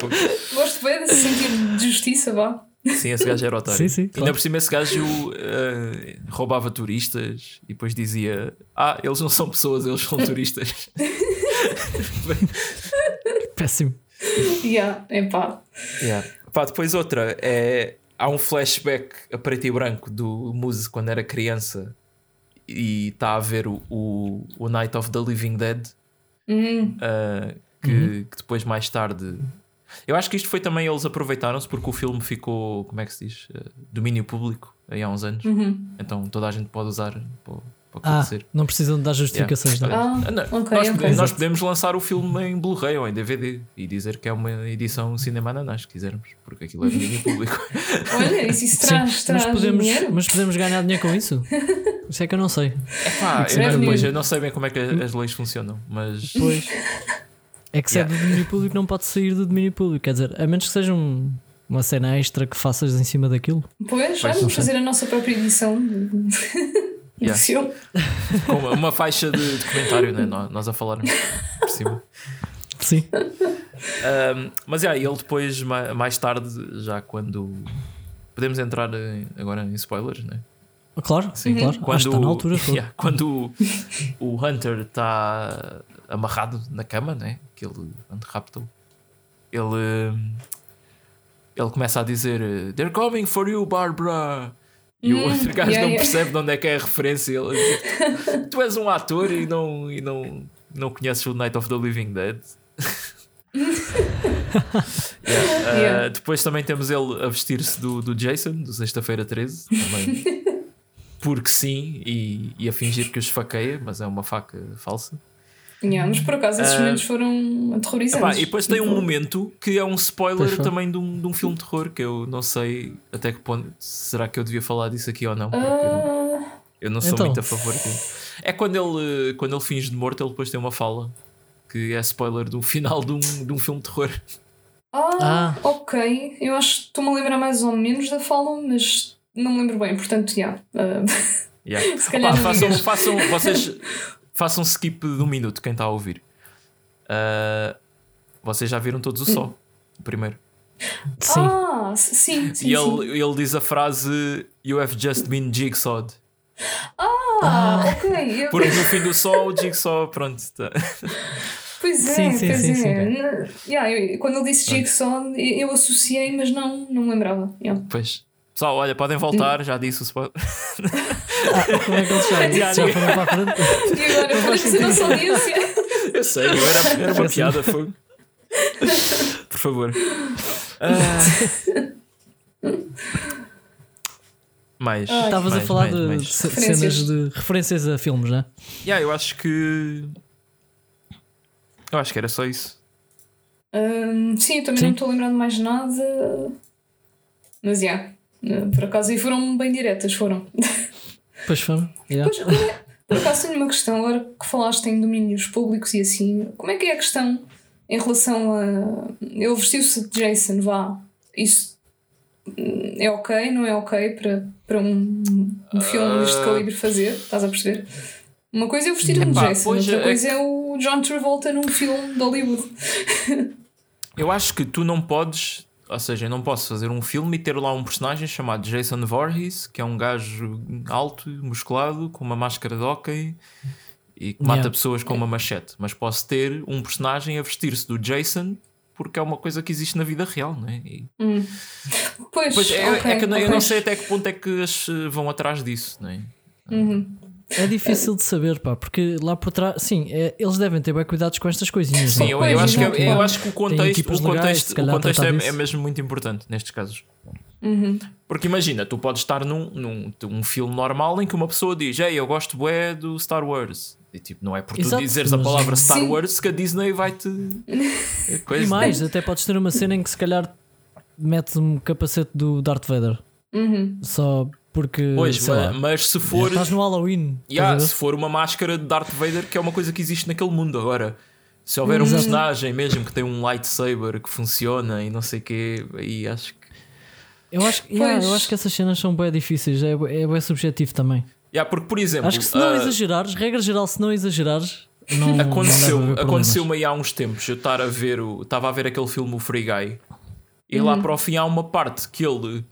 Gosto bem desse sentido de justiça, vá. Sim, esse gajo era otário. Sim, sim, Ainda claro. por cima, esse gajo eh, roubava turistas e depois dizia: Ah, eles não são pessoas, eles são turistas. Péssimo. Yeah, epá. yeah. Pá, depois outra é. Há um flashback a preto e branco do Muse quando era criança e está a ver o, o, o Night of the Living Dead. Hum, Uh, que, que depois mais tarde eu acho que isto foi também eles aproveitaram-se porque o filme ficou como é que se diz Uh, domínio público aí há uns anos uhum. então toda a gente pode usar para, para Ah, acontecer não precisam de dar justificações. Yeah. não é? Ah, não, ok, nós, ok. podemos, nós podemos lançar o filme em Blu-ray ou em DVD e dizer que é uma edição cinema ananás se quisermos porque aquilo é domínio público Olha, isso, isso Sim, traz, mas traz podemos, dinheiro. mas podemos ganhar dinheiro com isso? Isso é que eu não sei. Pá, é eu, revenue. pois, eu não sei bem como é que as leis funcionam mas Pois. É que se Yeah. é do domínio público, não pode sair do domínio público. Quer dizer, a menos que seja um- uma cena extra que faças em cima daquilo. Pois, já vamos fazer a nossa própria edição do Yeah. filme. com uma, uma faixa de, de comentário né? nós, a falarmos por cima Sim. Um, mas é, ele depois, ma- mais tarde, já quando. Podemos entrar agora em spoilers, né? Claro, Sim. claro. Quando, Acho que está na altura. Yeah, quando o, o Hunter está amarrado na cama, né? Que ele raptou, ele, ele começa a dizer: They're coming for you, Barbara. E o Hum, outro gajo yeah, não yeah. percebe de onde é que é a referência. Ele diz, tu és um ator e não, e não, não conheces o Night of the Living Dead. Yeah, uh, Yeah. Depois também temos ele a vestir-se do, do Jason, do Sexta-feira 13, também. Porque sim, e, e a fingir que o esfaqueia, mas é uma faca falsa. Yeah, mas por acaso esses Ah. momentos foram aterrorizantes. Epá, e depois tem um Tipo, momento que é um spoiler também de um, de um filme de terror que eu não sei até que ponto será que eu devia falar disso aqui ou não. Porque eu não- eu não sou Então. muito a favor disso. É quando ele, quando ele finge de morto, ele depois tem uma fala que é spoiler do final de um, de um filme de terror. ah, Ah. ok. Eu acho que estou-me a lembrar mais ou menos da fala, mas não me lembro bem. Portanto, já. ah, Yeah. Se calhar Opa, não façam, façam, vocês façam skip de um minuto, quem está a ouvir. Ah, vocês já viram todos o Hum. Sol, o primeiro. Sim. ah, sim, sim. sim. e ele, ele diz a frase You have just been jigsawed. Ah, ok. Eu- Porque no fim do sol, o jigsaw, pronto. Tá. Pois é, Sim, sim, pois sim, é. sim. Yeah, eu- quando ele disse Jigsaw, eu eu associei, mas não, não lembrava. Yeah. Pois. Pessoal, olha, podem voltar, já disse o spoiler. Ah, como é que eles já, Já já foram para a frente? E agora, para a nossa audiência. Eu sei, eu era, era uma piada, foi. Por favor. Ah. Mais. Ai. Estavas a falar mais, de mais. cenas de referências a filmes, não é? Yeah, eu acho que. Eu acho que era só isso. Hum, sim, eu também Sim. não estou lembrando mais nada. Mas já. yeah, por acaso aí foram bem diretas, foram. Pois foram. yeah. Pois, é- por acaso tenho uma questão, agora que falaste em domínios públicos e assim, como é que é a questão em relação a. Ele vestiu-se de Jason, vá. Isso é ok, não é ok para, para um, um filme deste Ah. calibre fazer? Estás a perceber? Uma coisa é o vestir de Epá, Jason, pois outra é coisa é o John Travolta num filme de Hollywood. Eu acho que tu não podes. Ou seja, eu não posso fazer um filme e ter lá um personagem chamado Jason Voorhees, que é um gajo alto, musculado, com uma máscara de hockey e que mata Yeah. pessoas com uma machete. Mas posso ter um personagem a vestir-se do Jason porque é uma coisa que existe na vida real, não é? E, Hum. Pois, pois é, ok, é que eu não, eu não sei até que ponto é que as eh, vão atrás disso, não é? Uhum. É difícil de saber, pá, porque lá por trás, sim, é- eles devem ter bem cuidados com estas coisinhas. Sim, não? eu, eu acho que, é- eu acho que o contexto, o legais, contexto, se o calhar, contexto é, é mesmo muito importante nestes casos. Uhum. Porque imagina, tu podes estar num, num um filme normal em que uma pessoa diz Ei, eu gosto bué do Star Wars. E tipo, não é por tu Exato, dizeres a palavra Star Sim. Wars que a Disney vai-te. E mais, até podes ter uma cena em que se calhar metes um capacete do Darth Vader. Uhum. Só porque. Pois, sei ma- lá, mas, se for. Estás no Halloween. Yeah, se for uma máscara de Darth Vader, que é uma coisa que existe naquele mundo agora. Se houver um Exato. personagem mesmo que tem um lightsaber que funciona e não sei o quê, aí acho que. Eu acho, yeah, Pois. eu acho que essas cenas são bem difíceis, é, é bem subjetivo também. Yeah, porque, por exemplo, Acho que se não ah, exagerares, regra geral, se não exagerares, não, aconteceu, não aconteceu-me aí há uns tempos. Eu estar a ver o. Estava a ver aquele filme O Free Guy e Uhum. lá para o fim há uma parte que ele.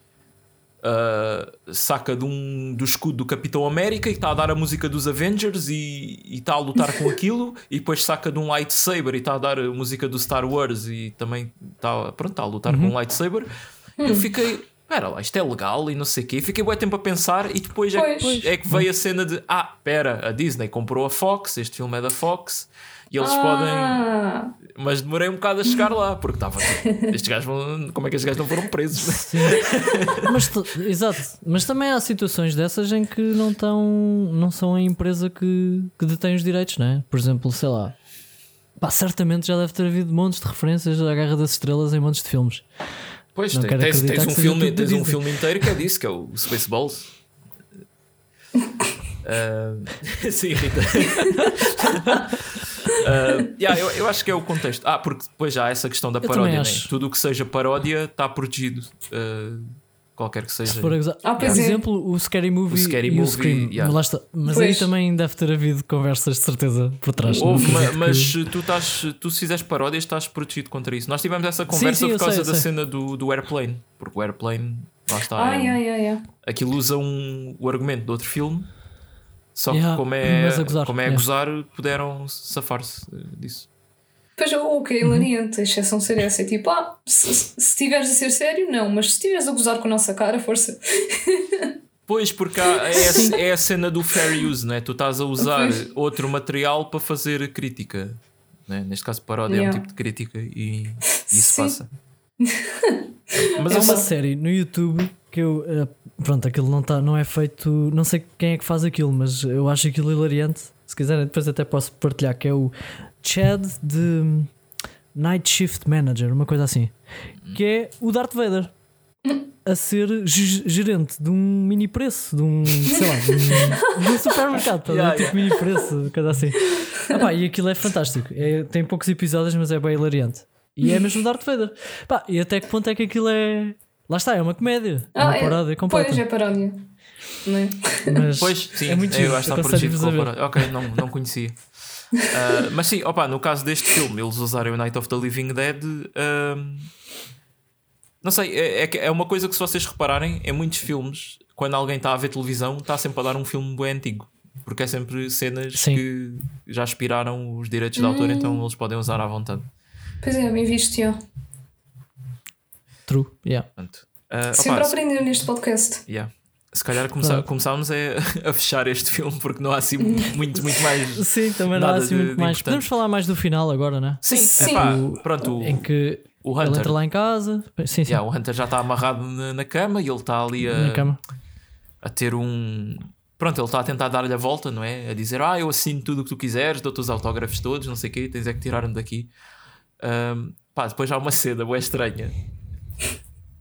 Ah, saca de um, do escudo do Capitão América e está a dar a música dos Avengers e está a lutar com aquilo e depois saca de um lightsaber e está a dar a música do Star Wars e também está pronto, está a lutar Uhum. com um lightsaber eu fiquei Espera lá, isto é legal e não sei o quê. Fiquei bem tempo a pensar e depois é, é que veio a cena de Ah, espera, a Disney comprou a Fox, este filme é da Fox e eles podem. Ah, Mas demorei um bocado a chegar lá, porque estava. Estes gajos vão. Como é que estes gajos não foram presos? Mas, t- exato, mas também há situações dessas em que não, tão, não são a empresa que, que detém os direitos, não é? Por exemplo, sei lá. Pá, certamente já deve ter havido montes de referências à Guerra das Estrelas em montes de filmes. Pois, Não tens, quero tens, acreditar tens que um filme, tens um filme inteiro que é disso, que é o Spaceballs. Ah, sim, Rita. Ah, yeah, eu, eu acho que é o contexto. Ah, porque depois já há essa questão da Eu paródia. né? Tudo o que seja paródia está protegido. ah, qualquer que seja. Se for a gozar- Ah, Por é. exemplo, o Scary Movie Scary e Movie, o Scream. yeah. Mas. Mas aí também deve ter havido conversas de certeza por trás. Houve, acredito mas que- tu, estás, tu se fizeres paródias estás protegido contra isso. Nós tivemos essa conversa sim, eu por causa sei, da sei. cena do, do Airplane, porque o Airplane, lá está, ai, é ai, ai, ai. aquilo usa um, o argumento de outro filme, só Yeah, que como é, gozar, como é a yeah. gozar, puderam safar-se eh, disso. Pois o que é hilariante, a exceção ser essa. É tipo, ah, se, se estiveres a ser sério, não, mas se estiveres a gozar com a nossa cara, força. Pois, porque há- é, a, é a cena do fair use, não é? Tu estás a usar Pois. outro material para fazer crítica. né? Neste caso, paródia é Yeah. um tipo de crítica e isso Sim. passa. Mas é uma série no YouTube que eu. Pronto, aquilo não, tá, não é feito. Não sei quem é que faz aquilo, mas eu acho aquilo hilariante. Se quiserem, depois até posso partilhar. Que é o Chad de Night Shift Manager, uma coisa assim. Que é o Darth Vader a ser ge- gerente de um mini preço, de um, sei lá, de um, um supermercado, tá? Yeah, tipo mini preço, coisa assim. Ah, pá, e aquilo é fantástico. É- tem poucos episódios, mas é bem hilariante. E é mesmo Darth Vader. Pá, e até que ponto é que aquilo é. Lá está, é uma comédia. é uma paródia completa. Pois, é paródia. Não é? Mas Pois, sim, é muito eu acho que está protegido a com a paródia. Ok, não, não conhecia. Ah, mas sim, opa, no caso deste filme, eles usarem o Night of the Living Dead. ahm, não sei, é, é, é uma coisa que se vocês repararem, em muitos filmes, quando alguém está a ver televisão, está sempre a dar um filme bem antigo. Porque é sempre cenas Sim. que já aspiraram os direitos de autor, então eles podem usar à vontade. Pois é, bem visto, já. True, yeah. Portanto, ah, Sempre opa, aprender neste podcast. yeah. Se calhar começar, Pronto. começámos a, a fechar este filme porque não há assim muito, muito mais. Sim, também não há Nada assim muito de mais. importante. Podemos falar mais do final agora, né? Sim, Sim. epá, O- pronto, o, Em que o ele Hunter. entra lá em casa. Sim, sim. Yeah, o Hunter já está amarrado na, na cama e ele está ali na a, cama. a ter um. Pronto, ele está a tentar dar-lhe a volta, não é? A dizer: Ah, eu assino tudo o que tu quiseres, dou-te os autógrafos todos, não sei o quê, tens é que tirar-me daqui. Ahm, pá, depois há uma cena boa estranha.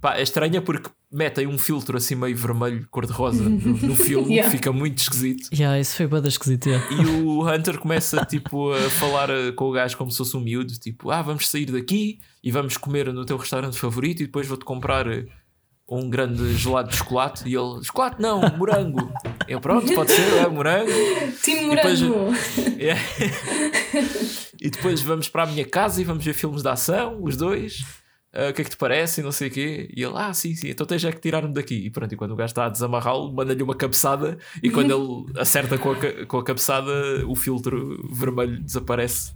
Pá, é estranha porque metem um filtro assim meio vermelho, cor-de-rosa no, no filme, Yeah. fica muito esquisito. Yeah, isso foi bada esquisito. yeah. E o Hunter começa tipo a falar eh, com o gajo como se fosse um miúdo, tipo, ah, vamos sair daqui e vamos comer no teu restaurante favorito e depois vou-te comprar eh, um grande gelado de chocolate. E ele, chocolate não, morango. Eu, pronto, pode ser, é morango. Time depois- Morango. É. e depois vamos para a minha casa e vamos ver filmes de ação, os dois. Ah, o que é que te parece? E não sei o quê. E ele, ah, sim, sim, então tens é que tirar-me daqui. E pronto, e quando o gajo está a desamarrá-lo, manda-lhe uma cabeçada. E quando ele acerta com a, com a cabeçada, o filtro vermelho desaparece.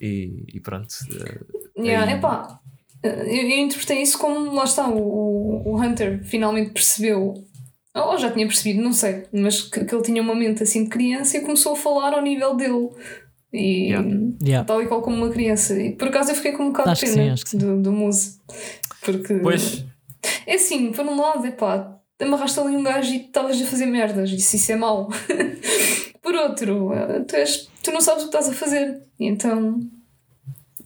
E, e pronto. ah, Yeah, Aí- epá, eu, eu interpretei isso como lá está, o, o Hunter finalmente percebeu, ou já tinha percebido, não sei, mas que, que ele tinha uma mente assim de criança e começou a falar ao nível dele. E Yeah. Yeah. tal e qual como uma criança. E por acaso eu fiquei com um bocado Acho de pena sim, do, do Muse. Porque Pois, é assim, por um lado, é pá, amarraste ali um gajo e estavas a fazer merdas, isso, isso é mau. por outro, eh, tu, és, tu não sabes o que estás a fazer. E então.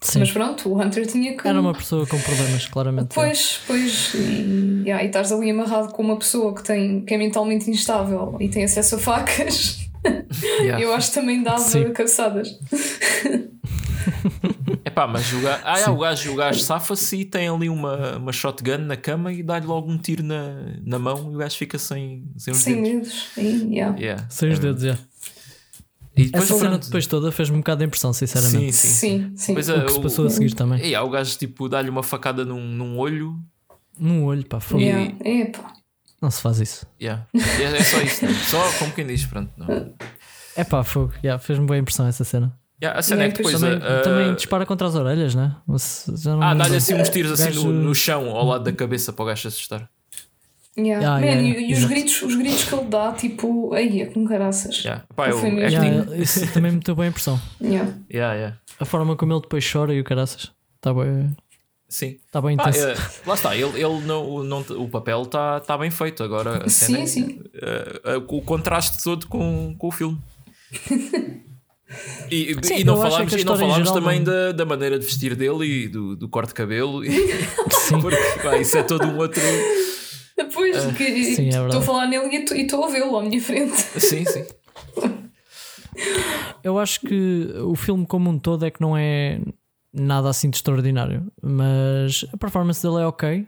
Sim. Mas pronto, o Hunter tinha que. Era uma pessoa com problemas, claramente. Pois, pois, e, yeah, e estás ali amarrado com uma pessoa que, tem, que é mentalmente instável e tem acesso a facas, yeah. eu acho que também dava Sim. cabeçadas. Epá, mas o gajo, ah, é, o gajo, o gajo safa-se e tem ali uma, uma shotgun na cama e dá-lhe logo um tiro na, na mão e o gajo fica sem, sem os Sem dedos. medos. E, yeah. Yeah. Sem os É, dedos, já. E depois, Essa cena depois toda fez-me um bocado de impressão, sinceramente. Sim, sim. Sim, sim. Pois O é, que se o- passou a seguir também. E há o gajo tipo dá-lhe uma facada num, num olho. Num olho, pá, fogo. Yeah. Epá. Não se faz isso. Yeah. É, é só isso. né? Só como quem diz, pronto. Não. É pá, fogo. Yeah, Fez-me boa impressão essa cena. Yeah, a cena é que depois depois. também, ah, também dispara contra as orelhas, né? Não Ah, dá-lhe assim uns tiros assim Gajo- no, no chão ao lado da cabeça para o gajo se assustar. Yeah. Yeah, Man, yeah, e- yeah, e, os gritos, os gritos que ele dá, tipo, aí, com caraças. Yeah. Pá, eu, é Yeah, isso também me meteu boa impressão. Yeah. yeah, yeah. A forma como ele depois chora e o caraças. Está bem, Sim. tá bem intenso. é, lá está, ele, ele não, não, o papel está tá bem feito. Agora Sim, é, sim. eh, eh, o contraste todo com, com o filme. E, Sim, e não falámos, e não falámos também não- da, da maneira de vestir dele e do, do corte de cabelo. E, Sim. porque pá, isso é todo um outro. Depois, que sim, é estou a falar nele e estou- e estou a vê-lo à minha frente. Sim, sim. Eu acho que o filme como um todo é que não é nada assim de extraordinário, mas a performance dele é ok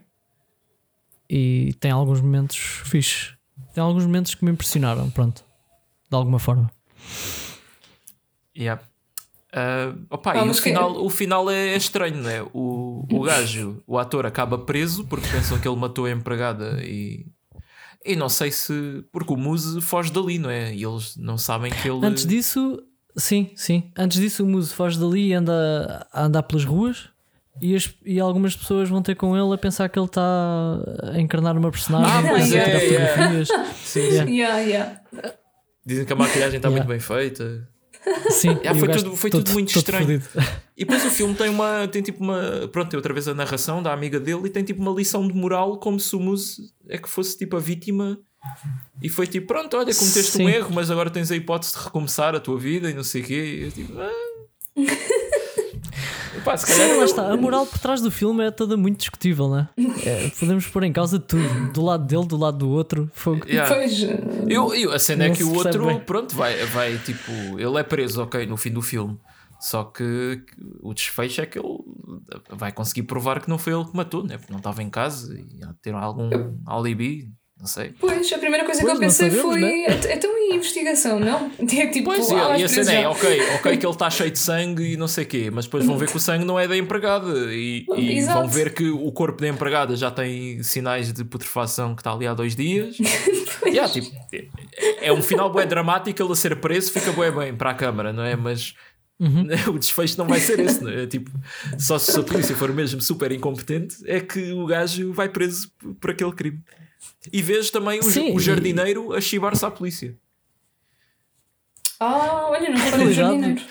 e tem alguns momentos fixes. Tem alguns momentos que me impressionaram, pronto, de alguma forma. Yeah. Ah, opa, Ah, e o que- final, o final é estranho, né? O, o gajo, o ator, acaba preso porque pensam que ele matou a empregada e. E não sei se. Porque o Muse foge dali, não é? E eles não sabem que ele. Antes disso, sim, sim. Antes disso, o Muso foge dali e anda a andar pelas ruas. E, as- e algumas pessoas vão ter com ele a pensar que ele está a encarnar uma personagem Ah, pois a é, tirar é. fotografias. Sim, Yeah. Yeah, yeah. Dizem que a maquilhagem está Yeah. muito bem feita. Sim, Yeah, foi tudo- foi todo- tudo muito estranho. E depois o filme tem uma. Tem tipo uma. Pronto, tem outra vez a narração da amiga dele e tem tipo uma lição de moral, como se o Muse é que fosse tipo a vítima. E foi tipo, pronto, olha, cometeste Sim. um erro, mas agora tens a hipótese de recomeçar a tua vida e não sei o quê. E eu tipo, ah. Pá, se calhar Sim, eu- está. A moral por trás do filme é toda muito discutível, né? É, podemos pôr em causa tudo. Do lado dele, do lado do outro. Fogo. Yeah. Pois, eh, Eu, eu- a cena é que o outro, bem. pronto, vai, vai tipo, ele é preso, ok, no fim do filme. Só que o desfecho é que ele vai conseguir provar que não foi ele que matou, né? Porque não estava em casa e ter algum alibi, não sei. pois, a primeira coisa Pois, que eu pensei sabemos, foi: né? "É- então e a investigação, não? É tipo, Pois, ah, e, e a cena é, ok, ok que ele está cheio de sangue e não sei o quê, mas depois vão ver que o sangue não é da empregada e, e Exato. vão ver que o corpo da empregada já tem sinais de putrefação que está ali há dois dias. Yeah, tipo, é- é um final bué dramático, ele a ser preso fica bué bem para a câmara, não é? Mas o desfecho não vai ser esse, não é? Tipo, só se a polícia for mesmo super incompetente é que o gajo vai preso por aquele crime. E vejo também o, Sim, o e- jardineiro a chibar-se à polícia. Ah, olha, não no realidade- jardineiro.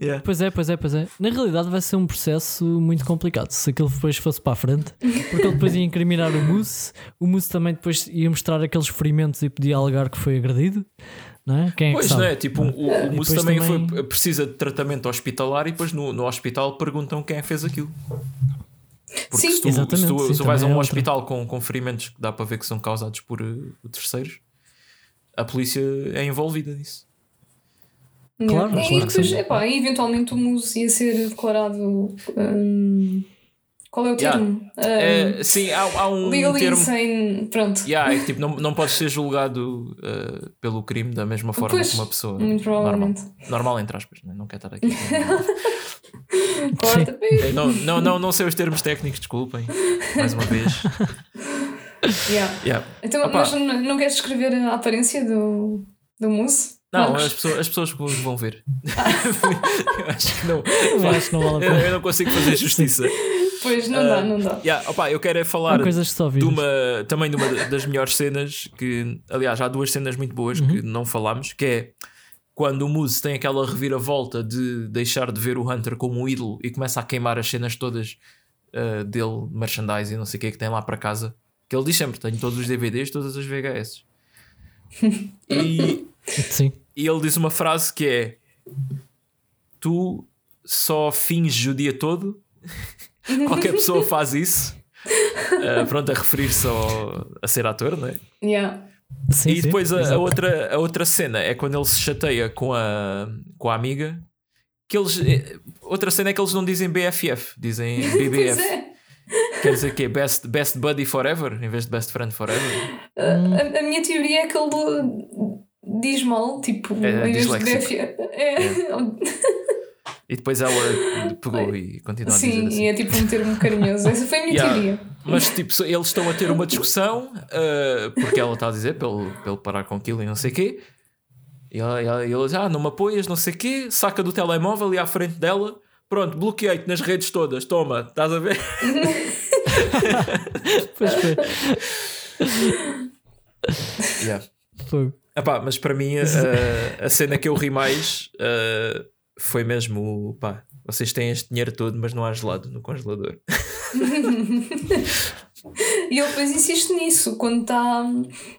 Yeah. Pois é, pois é, pois é. Na realidade vai ser um processo muito complicado se aquilo depois fosse para a frente, porque ele depois ia incriminar o Mousse, o Mousse também depois ia mostrar aqueles ferimentos e podia alegar que foi agredido, não é? Quem é que Pois sabe? não é? Tipo, o, o também, também- Foi, precisa de tratamento hospitalar e depois no, no hospital perguntam quem é que fez aquilo. Porque Sim. se tu, Exatamente, se tu, sim, se tu vais a um é hospital com, com ferimentos que dá para ver que são causados por eh, terceiros, a polícia é envolvida nisso. Claro, Yeah. claro e que depois, epá, e eventualmente o Muse ia ser declarado. hum, qual é o Yeah. termo? Hum, É, sim, há, há um legally termo. insane. Pronto. Yeah, é tipo, não, não podes ser julgado eh, pelo crime da mesma forma Pois, que uma pessoa muito normal. provavelmente. Normal, entre aspas, né? não quero estar aqui. Corta. Não, não, não, não sei os termos técnicos, desculpem. Mais uma vez. Yeah. Yeah. Então, Opa. mas não, não queres descrever a aparência do, do Muse? Não, as pessoas, as pessoas que vão ver. eu acho que não. Eu acho que não vale a Eu, pena. eu não consigo fazer justiça. Pois, não dá, não dá. Yeah, opa, eu quero é falar de uma, também de uma das melhores cenas que, aliás, há duas cenas muito boas que não falámos, que é quando o Moose tem aquela reviravolta de deixar de ver o Hunter como um ídolo e começa a queimar as cenas todas uh, dele, merchandise e não sei o que que tem lá para casa. Que ele diz sempre: tenho todos os DVDs, todas as VHS. e, Sim. e ele diz uma frase que é: Tu só finges o dia todo, qualquer pessoa faz isso. Uh, pronto, a referir-se a ser ator, não é? Yeah. Sim, e sim, depois a, a outra, a outra cena é quando ele se chateia com a, com a amiga. Que eles, eh, outra cena é que eles não dizem BFF, dizem BBF. é. Quer dizer que é best, best Buddy Forever em vez de Best Friend Forever. A, a minha teoria é que ele diz mal, tipo, É em vez de disléxico. BF. É. E depois ela pegou e continua a dizer Sim, assim. e é tipo um termo carinhoso. Essa foi a minha Yeah. teoria. Mas tipo, eles estão a ter uma discussão uh, porque ela está a dizer para ele parar com aquilo e não sei o quê. E ela, ela, ele diz: Ah, não me apoias, não sei o quê. Saca do telemóvel e à frente dela. Pronto, bloqueei-te nas redes todas. Toma, estás a ver? Pois foi. Yeah. Epá, mas para mim a, a cena que eu ri mais uh, foi mesmo: o, pá, vocês têm este dinheiro todo, mas não há gelado no congelador. E ele depois insiste nisso quando está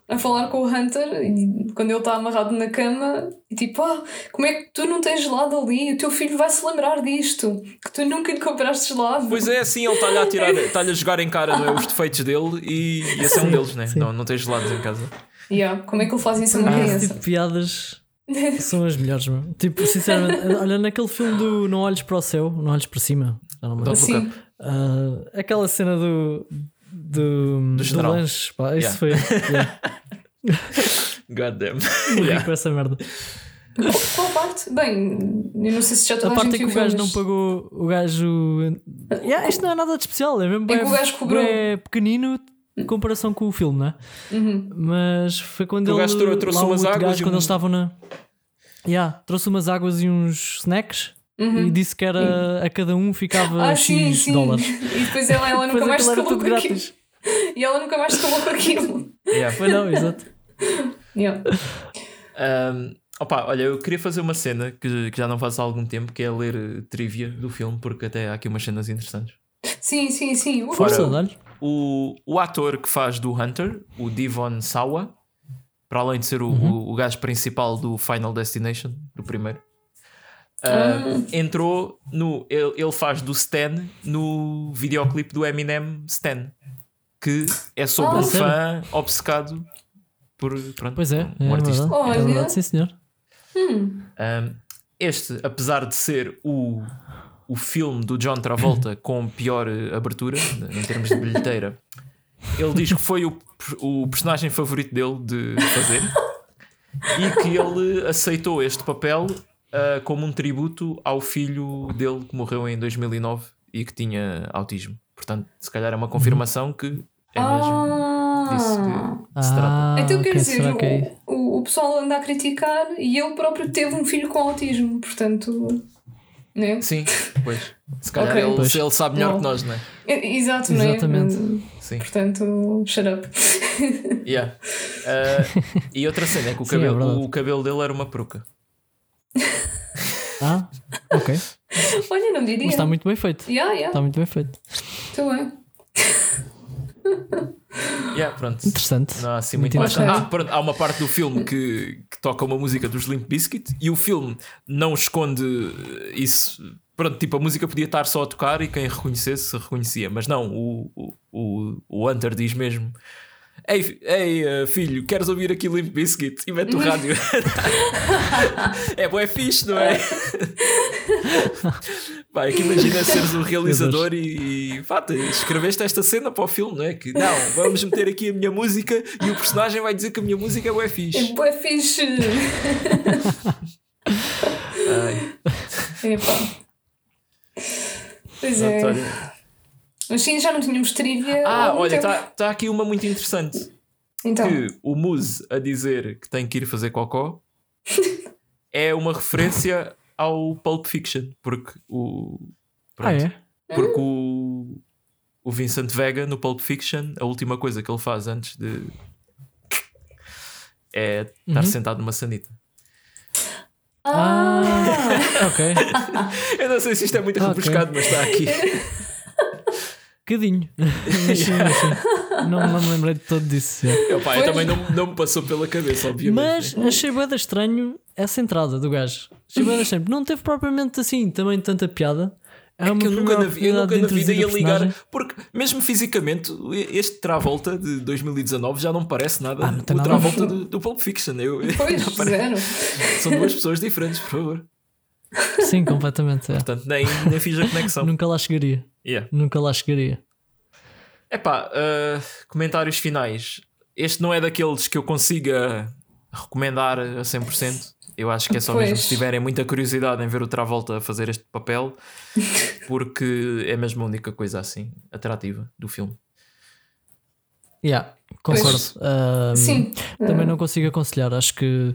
a falar com o Hunter, e quando ele está amarrado na cama, e tipo, ah, como é que tu não tens gelado ali? O teu filho vai se lembrar disto, que tu nunca lhe compraste gelado. Pois é, assim, ele está-lhe a tirar, está-lhe a jogar em cara é, os defeitos dele e, e esse é um deles, né? sim. Não, não tem gelados em casa. Yeah, como é que ele faz isso a uma Ah, criança? tipo piadas são as melhores, meu. Tipo, sinceramente, olha naquele filme do Não Olhes para o Céu, Não Olhes para Cima. Já não me lembro. Ah, aquela cena do. Do, do, general. lanche, pá, isso Yeah. foi. Yeah. God damn. Morri Yeah. com essa merda. Qual, parte? Bem, eu não sei se já A toda a, parte gente em que o gajo não pagou o gajo. Yeah, isto não é nada de especial, é mesmo É que o gajo cobrou. bué pequenino em comparação com o filme, não é? Uhum. Mas foi quando O ele. gajo trou- trouxe umas águas gajo, e quando um- eles estavam na. Yeah, trouxe umas águas e uns snacks e disse que era a cada um ficava Uhum. Ah, X sim, sim. dólares. E depois ela, ela nunca mais se calou com aquilo. E ela nunca mais se calou com aquilo. Yeah. Foi não, exato. Yeah. Um, opa, olha, eu queria fazer uma cena que, que já não faço há algum tempo, que é ler trivia do filme, porque até há aqui umas cenas interessantes. Sim, sim, sim. Força, dá-lhe. O, o ator que faz do Hunter, o Devon Sawa, para além de ser o, Uhum. o, o gajo principal do Final Destination, do primeiro, uh, entrou no. Ele, ele faz do Stan no videoclipe do Eminem Stan, que é sobre Ah, um sério? fã obcecado por pronto, Pois é, um é artista. verdade. Olha. É verdade, sim senhor. hum. Um, este, apesar de ser o, o filme do John Travolta com pior eh, abertura em termos de bilheteira, ele diz que foi o, o personagem favorito dele de fazer e que ele aceitou este papel ah, como um tributo ao filho dele que morreu em 2009 e que tinha autismo. Portanto, se calhar é uma confirmação que é mesmo disso que se trata. Ah, Então quer dizer, que é o, o, o pessoal anda a criticar e ele próprio teve um filho com autismo, portanto. Né? Sim, pois. Se calhar Ok. ele, Pois. ele sabe melhor Não. que nós, não é? Exato, não é? Exatamente. Sim. Portanto, shut up. Yeah. Uh, e outra cena é que o Sim, é cabelo, o cabelo dele era uma peruca. Ah, ok. Olha, não diria. Mas está muito bem feito. Yeah, yeah, Está muito bem feito. estou bem. Yeah, pronto. Interessante. Não há assim Muito mais. Ah, pronto, há uma parte do filme que, que toca uma música dos Limp Bizkit e o filme não esconde isso. Pronto, tipo, a música podia estar só a tocar e quem reconhecesse reconhecia, mas não, o, o, o Hunter diz mesmo: Ei, ei eh, filho, queres ouvir aqui Limp Bizkit? E mete o rádio. é bué fixe, não é? Pá, é que imagina seres o realizador e, e pá, te- escreveste esta cena para o filme, não é? Que não, vamos meter aqui a minha música e o personagem vai dizer que a minha música é bué É fixe. bué fixe. Ai, Epá. Pois é. Mas sim, já não tínhamos trivia. Ah, olha, está tá aqui uma muito interessante. Então, Que o Muse a dizer que tem que ir fazer cocó é uma referência ao Pulp Fiction, porque o. Ah, pronto, é? Porque o, o Vincent Vega no Pulp Fiction, a última coisa que ele faz antes de. é estar Uhum. sentado numa sanita. Ah! Ok. Eu não sei se isto é muito Ok. rebuscado, mas está aqui. Cadinho. mas sim, mas sim. Não, não me lembrei de todo disso. Eu, pá, eu também não, não me passou pela cabeça, obviamente. Mas achei bem estranho essa entrada do gajo. Achei bem estranho. Não teve propriamente assim também tanta piada. É, É uma que eu nunca, na, eu nunca na vida ia ligar, porque mesmo fisicamente, este Travolta de 2019 já não parece nada Ah, não o nada. Travolta do, do Pulp Fiction. Eu, Pois, zero. são duas pessoas diferentes, por favor. Sim, completamente. é. Portanto, nem, nem fiz a conexão. Nunca lá chegaria. Yeah. Nunca lá chegaria. Epá, uh, comentários finais. Este não é daqueles que eu consiga recomendar a 100%. Eu acho que é só mesmo Pois. se tiverem muita curiosidade em ver o Travolta a fazer este papel, porque é mesmo a única coisa assim atrativa do filme. Yeah, concordo. Sim. Também não consigo aconselhar. Acho que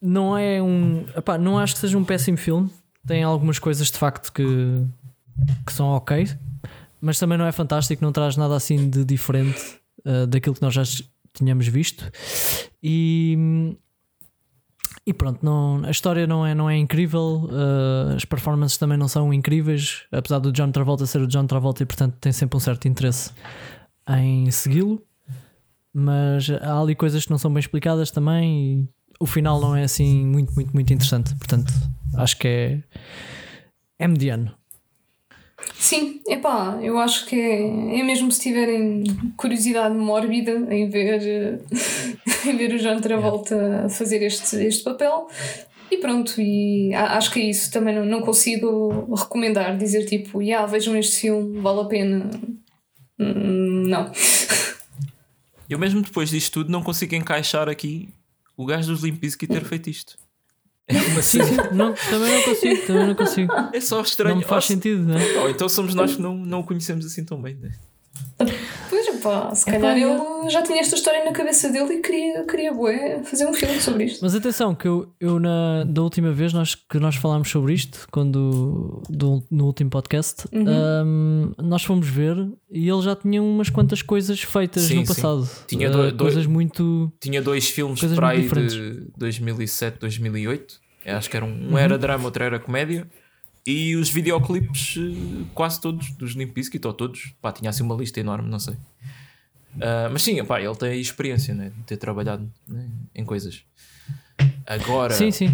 não é um. epá, não acho que seja um péssimo filme. Tem algumas coisas de facto que, que são ok, mas também não é fantástico. Não traz nada assim de diferente ah, daquilo que nós já tínhamos visto. E. E pronto, não, a história não é, não é incrível, ah, as performances também não são incríveis, apesar do John Travolta ser o John Travolta e portanto tem sempre um certo interesse em segui-lo mas há ali coisas que não são bem explicadas também e o final não é assim muito, muito, muito interessante. Portanto, acho que é, é mediano. Sim, epá, eu acho que é, é mesmo se tiverem curiosidade mórbida em ver, eh, em ver o John Travolta a fazer este, este papel. E pronto, e acho que é isso. Também não, não consigo recomendar, dizer tipo, yeah, vejam este filme, vale a pena. Hum, Não. Eu mesmo depois disto tudo não consigo encaixar aqui o gajo dos Limp Bizkit ter feito isto. É uma Sim, sim, não, também não consigo, também não consigo. É só estranho. Não me faz sentido, não é? Ou então somos nós que não, não o conhecemos assim tão bem, né? Pois, epá, se Epá, calhar é. ele já tinha esta história na cabeça dele e queria, queria bué, fazer um filme sobre isto. Mas atenção, que eu, eu na, da última vez nós, que nós falámos sobre isto, quando do- no último podcast, hum, nós fomos ver e ele já tinha umas quantas coisas feitas Sim, no sim. passado. Tinha Uh, do- dois- coisas muito. Tinha dois filmes para aí diferentes. de 2007, 2008. Eu acho que era um, um Uhum. era drama, outro era comédia. E os videoclipes, eh, quase todos, dos Limp Bizkit, ou todos. Pá, tinha assim uma lista enorme, não sei. Ah, mas sim, pá, ele tem experiência né, de ter trabalhado né, em coisas. Agora, Sim, sim.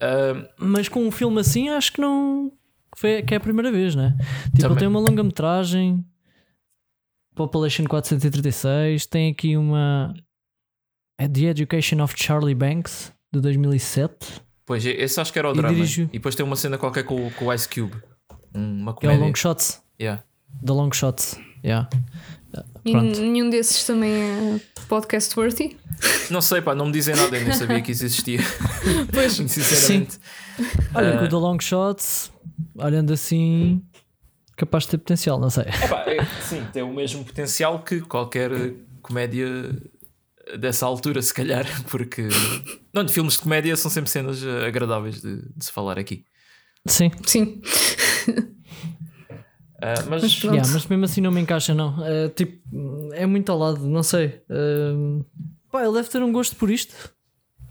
ah, Mas com um filme assim, acho que não. Foi, que é a primeira vez, né? Tipo, Também. ele tem uma longa-metragem, Population 436, tem aqui uma. É The Education of Charlie Banks, de 2007. Pois esse acho que era o E drama. dirijo- E depois tem uma cena qualquer com, o- com o Ice Cube. Uma É o comédia. Long Shots. Yeah. The Long Shots. Yeah. E Pronto. nenhum desses também é podcast worthy. Não sei, pá, não me dizem nada, eu nem sabia que isso existia. Pois. Sinceramente. Olha, Ah. com o The Long Shots, olhando assim, capaz de ter potencial, não sei. Epá, é, sim, tem o mesmo potencial que qualquer comédia dessa altura, se calhar, porque não, de filmes de comédia são sempre cenas eh, agradáveis de, de se falar aqui. Sim, Sim. Ah, mas Mas yeah, mas mesmo assim não me encaixa, não. É, tipo, é muito ao lado, não sei. Um, pá, ele deve ter um gosto por isto.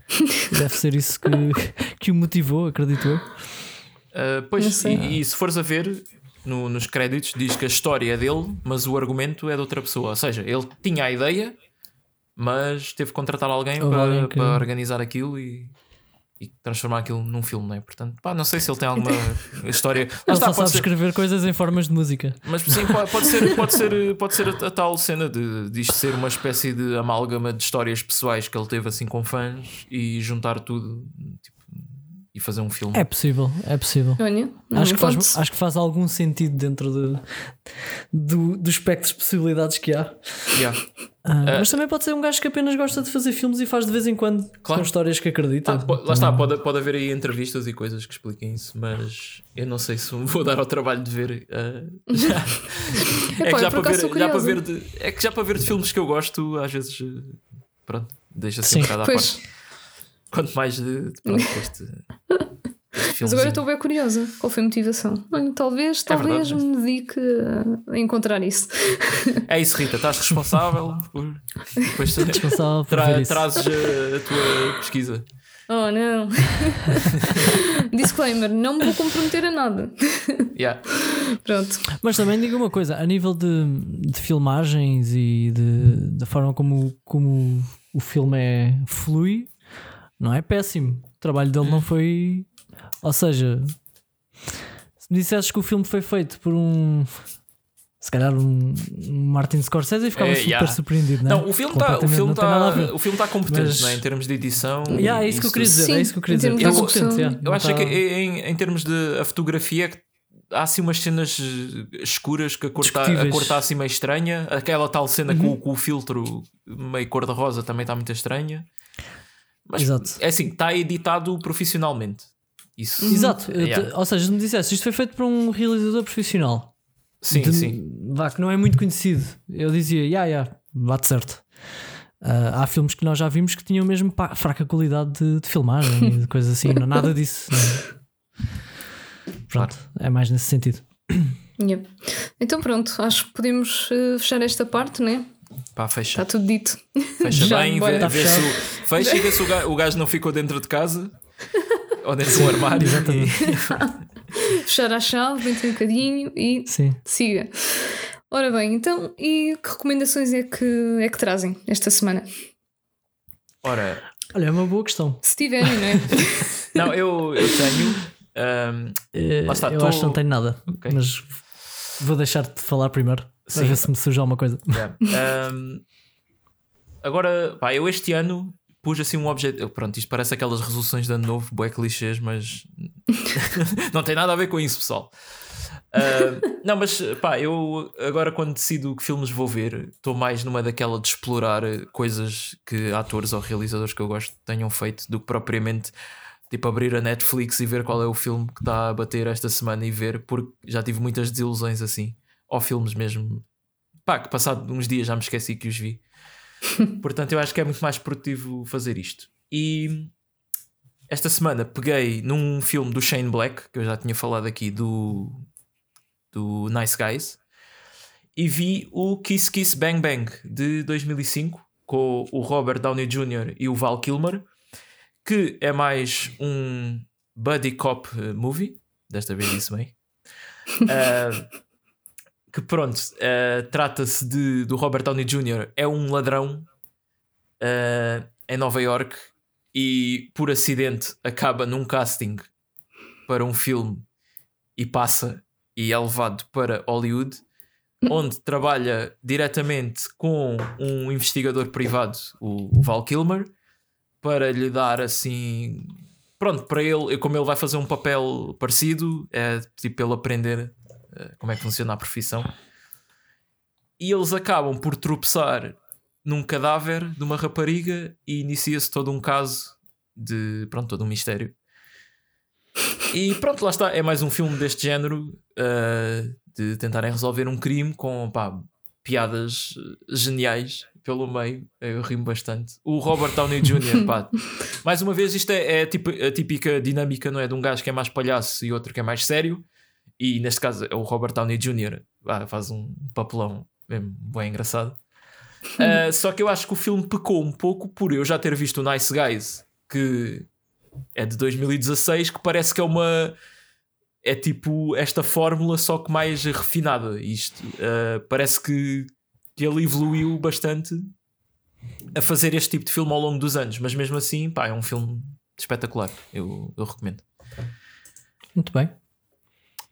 deve ser isso que, que o motivou, acredito eu. Não pois, e, e se fores a ver no- nos créditos, diz que a história é dele, mas o argumento é de outra pessoa. Ou seja, ele tinha a ideia, mas teve que contratar alguém para, alguém que- para organizar aquilo e. e transformar aquilo num filme, não é? Portanto, pá, não sei se ele tem alguma história. Ele só sabe ser- escrever coisas em formas de música. Mas sim, pode, ser, pode ser, pode ser a, a tal cena de, de isto ser uma espécie de amálgama de histórias pessoais que ele teve assim com fãs e juntar tudo tipo, e fazer um filme. É possível, é possível. Olha, Acho que, faz, acho que faz algum sentido dentro do, do, do espectro de possibilidades que há. Yeah. Ah, mas também pode ser um gajo que apenas gosta de fazer filmes e faz de vez em quando Claro. com histórias que acredita. Ah, lá está, pode, pode haver aí entrevistas e coisas que expliquem isso, mas eu não sei se me vou dar ao trabalho de ver. ah, já. é Epá, que já eu por para, ver, acaso sou já para curiosa. ver de, é que já para ver de filmes que eu gosto, às vezes, pronto, deixa-se um bocado à parte. Quanto mais de, de pronto, este Mas agora estou bem curiosa. Qual foi a motivação? Talvez, talvez verdade, me dedique a- encontrar isso. É isso, Rita, estás responsável por. Depois Responsável por tra- trazes a, a tua pesquisa. Oh, não. Disclaimer: não me vou comprometer a nada. Yeah. Pronto. Mas também digo uma coisa: a nível de, de filmagens e de, da forma como, como o filme é flui, não é péssimo. O trabalho dele não foi. Ou seja, se me dissesses que o filme foi feito por um. Se calhar um, Martin Scorsese, ficava É, super yeah. surpreendido, não é? Não, o filme está tá, o filme tá competente Mas- não é? em termos de edição. Yeah, é e isso que eu isso queria dizer. Sim, é isso que eu queria dizer. Está competente, yeah. Eu acho tá- que em, em termos de a fotografia que há assim umas cenas escuras que a cor está tá assim meio estranha. Aquela tal cena Uhum. com, com o filtro meio cor-de-rosa também está muito estranha. Mas Exato. é assim, está editado profissionalmente. Isso. Exato, eu te- Yeah. ou seja, se me dissesse isto foi feito por um realizador profissional, Sim, de- sim. Vá, que não é muito conhecido. Eu dizia, ya, ya, bate certo. Ah, há filmes que nós já vimos que tinham mesmo pá, fraca qualidade de, de filmagem e de coisas assim, não, nada disso. não. Pronto, é mais nesse sentido. Yep. Então, pronto, acho que podemos eh, fechar esta parte, né? Pá, fecha. Está tudo dito. Fecha Já, bem, bora. vê, Tá vê se o, fecha e vê se o gajo, o gajo não ficou dentro de casa ou dentro de um armário. Exatamente. Fechar a chave, vem um bocadinho e Sim. siga. Ora bem, então, e que recomendações é que, é que trazem esta semana? Ora, Olha, é uma boa questão. Se tiverem, não é? não, eu, eu tenho. ahm, Eh, eu tô- acho que não tenho nada, Ok. mas vou deixar-te falar primeiro para Sim. ver se me surge alguma coisa. Yeah. Um, agora, pá, eu este ano pus assim um objetivo. Pronto, isto parece aquelas resoluções de ano novo, bué clichês, mas não tem nada a ver com isso, pessoal. Um, não, mas pá, eu agora quando decido que filmes vou ver, estou mais numa daquela de explorar coisas que atores ou realizadores que eu gosto tenham feito do que propriamente tipo abrir a Netflix e ver qual é o filme que está a bater esta semana e ver, porque já tive muitas desilusões assim, ou filmes mesmo pá, que passado uns dias já me esqueci que os vi. Portanto, eu acho que é muito mais produtivo fazer isto. E esta semana peguei num filme do Shane Black, que eu já tinha falado aqui, do, do Nice Guys, e vi o Kiss Kiss Bang Bang de 2005 com o Robert Downey Jr. e o Val Kilmer, que é mais um buddy cop eh, movie. Desta vez disse bem. Ah, que pronto, eh, trata-se de do Robert Downey Jr. é um ladrão eh, em Nova York e por acidente acaba num casting para um filme e passa e é levado para Hollywood onde trabalha diretamente com um investigador privado, o, Val Kilmer, para lhe dar assim. Pronto, para ele, como ele vai fazer um papel parecido, é tipo ele aprender como é que funciona a profissão. E eles acabam por tropeçar num cadáver de uma rapariga e inicia-se todo um caso de. Pronto, todo um mistério. E pronto, lá está. É mais um filme deste género eh, de tentarem resolver um crime com pá, piadas eh, geniais pelo meio. Eu rimo bastante. O Robert Downey Jr., pá, mais uma vez, isto é, é a típica dinâmica, não é? De um gajo que é mais palhaço e outro que é mais sério. E neste caso é o Robert Downey Jr. pá, faz um papelão mesmo bem engraçado. Uh, só que eu acho que o filme pecou um pouco por eu já ter visto o Nice Guys, que é de 2016, que parece que é uma. É tipo esta fórmula, só que mais refinada. Isto uh, parece que, que ele evoluiu bastante a fazer este tipo de filme ao longo dos anos, mas mesmo assim, pá, é um filme espetacular. Eu, eu recomendo. Muito bem.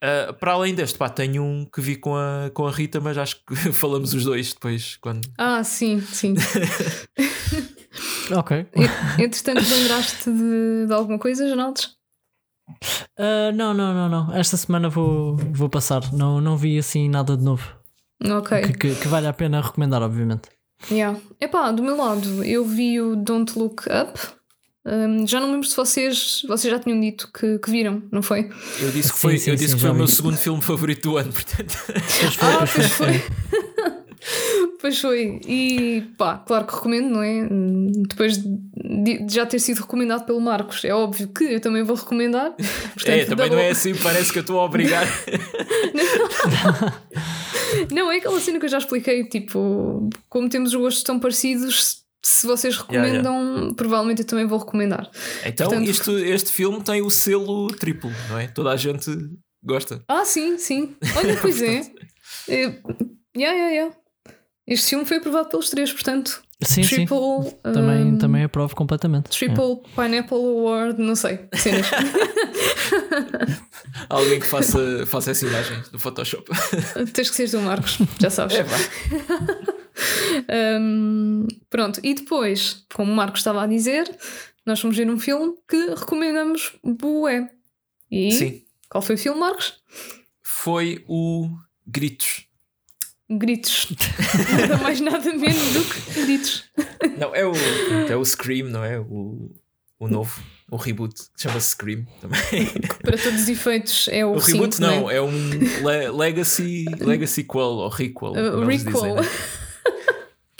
Uh, para além deste, pá, tenho um que vi com a, com a Rita, mas acho que falamos os dois depois. Quando... Ah, sim, sim. Ok. Entretanto, lembraste de, de alguma coisa, Janaldes? Ah, não, não, não, não. Esta semana vou, vou passar. Não, não vi assim nada de novo. Ok. Que, que, que vale a pena recomendar, obviamente. Yeah. Epá, do meu lado, eu vi o Don't Look Up. Um, já não me lembro se vocês, vocês já tinham dito que, que viram, não foi? Eu disse que Sim, foi, sim, eu disse sim, que foi o meu segundo filme favorito do ano, portanto. Pois foi, Ah, pois foi. pois foi. Pois pois foi. E pá, claro que recomendo, não é? Depois de, já ter sido recomendado pelo Marcos, é óbvio que eu também vou recomendar. Portanto, é, também não é assim, parece que eu estou a obrigar. Não, é aquela cena que eu já expliquei, tipo, como temos gostos tão parecidos, se vocês recomendam, provavelmente eu também vou recomendar. Então, Portanto- isto, este filme tem o selo triplo, não é? Toda a gente gosta. Ah, sim, sim. Olha, pois é. é. Yeah, yeah, yeah. Este filme foi aprovado pelos três, portanto, Sim, sim. triple. Também, um, também aprovo completamente. Triple Pineapple Award, não sei. Cenas. Alguém que faça, faça essa imagem no Photoshop. Tens que ser do Marcos, já sabes. É. Um, pronto, e depois, como o Marcos estava a dizer, nós fomos ver um filme que recomendamos bué. E Sim. qual foi o filme, Marcos? Foi o Gritos. Gritos. nada mais, nada menos do que gritos. Não, é o, é o Scream, não é? O, o novo, o reboot, que chama-se Scream também. Para todos os efeitos, é o, O reboot cinco, não, né? é um le- Legacy, Legacy Quell ou Requel. Uh, Requel. dizem, né?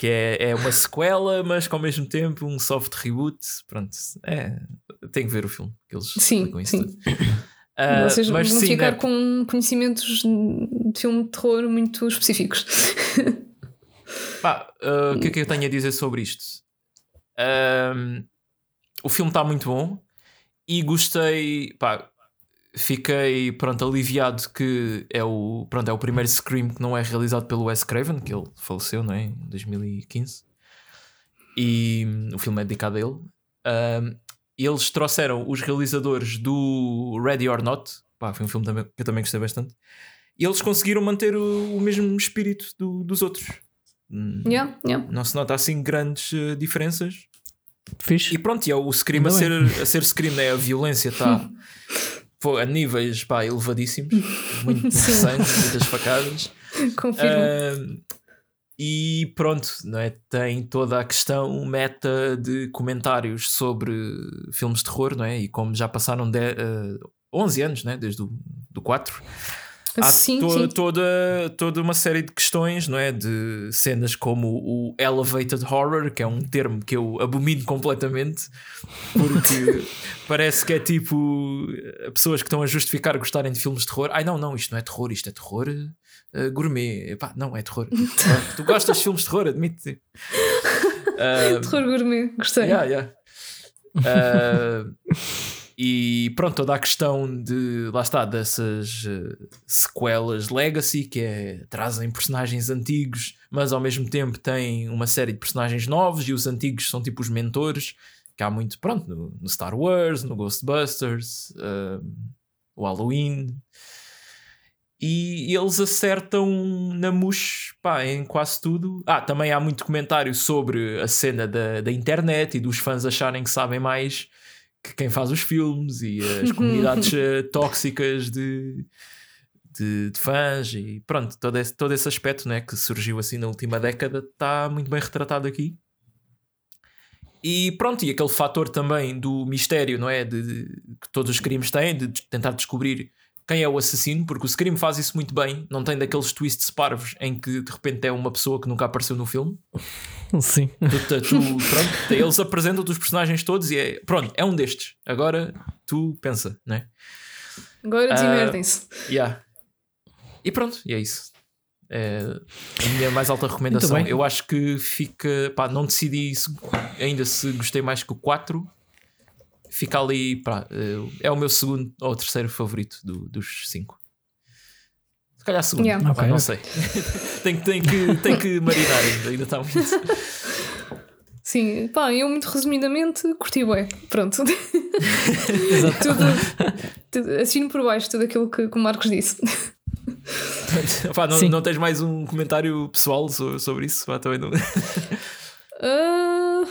Que é, é uma sequela, mas que ao mesmo tempo um soft reboot. Pronto, é. Tem que ver o filme, que eles Sim, explicam isso sim. tudo. Ah, Vocês mas vão sim, ficar com conhecimentos de filme de terror muito específicos. Pá, uh, o que é que eu tenho a dizer sobre isto? Um, o filme está muito bom e gostei, pá, fiquei pronto, aliviado que é o, pronto, é o primeiro Scream que não é realizado pelo Wes Craven, que ele faleceu não é? em 2015 e hum, o filme é dedicado a ele. Um, eles trouxeram os realizadores do Ready or Not, pá, foi um filme também, que eu também gostei bastante, e eles conseguiram manter o, o mesmo espírito do- dos outros. Hum, yeah, yeah. Não se nota assim grandes eh, diferenças. Fixe. E pronto, e é o Scream a ser, a ser Scream, né? a violência está pô, a níveis pá, elevadíssimos, muito sangue, muitas facadas. Confirmo. Ahm, e pronto, não é? tem toda a questão meta de comentários sobre filmes de terror, não é? E como já passaram de, eh, 11 anos, né? desde o do 4, há sim, to- sim. Toda, toda uma série de questões, não é? De cenas como o elevated horror, que é um termo que eu abomino completamente, porque parece que é tipo eh, pessoas que estão a justificar gostarem de filmes de terror. Ai, não, não, isto não é terror, isto é terror eh, gourmet. Epá, não, é terror. Ah, tu gostas de filmes de terror, admite. Ah, Terror gourmet, gostei. Yeah, yeah. Ah, e pronto, toda a questão de lá está, dessas eh, sequelas Legacy que é, trazem personagens antigos, mas ao mesmo tempo têm uma série de personagens novos e os antigos são tipo os mentores, que há muito, pronto, no, no Star Wars, no Ghostbusters, ah, o Halloween. E eles acertam na mousse pá, em quase tudo. Ah, também há muito comentário sobre a cena da, da internet e dos fãs acharem que sabem mais que quem faz os filmes e as comunidades eh, tóxicas de, de, de fãs e pronto, todo esse, todo esse aspecto né, que surgiu assim na última década está muito bem retratado aqui. E pronto, e aquele fator também do mistério, não é? De, de- que todos os crimes têm, de tentar descobrir quem é o assassino, porque o Scream faz isso muito bem, não tem daqueles twists parvos em que de repente é uma pessoa que nunca apareceu no filme. Sim. Tu, tu- tu- pronto, eles apresentam-te os personagens todos e é pronto, é um destes. Agora tu pensa, né? Agora Ah, desmerdem-se. Yeah. E pronto, e é isso. É a minha mais alta recomendação. Eu acho que fica. Pá, não decidi se- ainda se gostei mais que o 4. Fica ali. Pá, é- é o meu segundo ou terceiro favorito do- dos 5. Se calhar segundo. Yeah. Pá, Ok. não sei. tem, que- tem, que, tem que marinar ainda. Ainda está muito. Sim, pá, eu muito resumidamente curti bué. Pronto. tudo, tudo, assino por baixo tudo aquilo que, que o Marcos disse. Pá, não, não tens mais um comentário pessoal so- sobre isso? Pá, também não. Ah,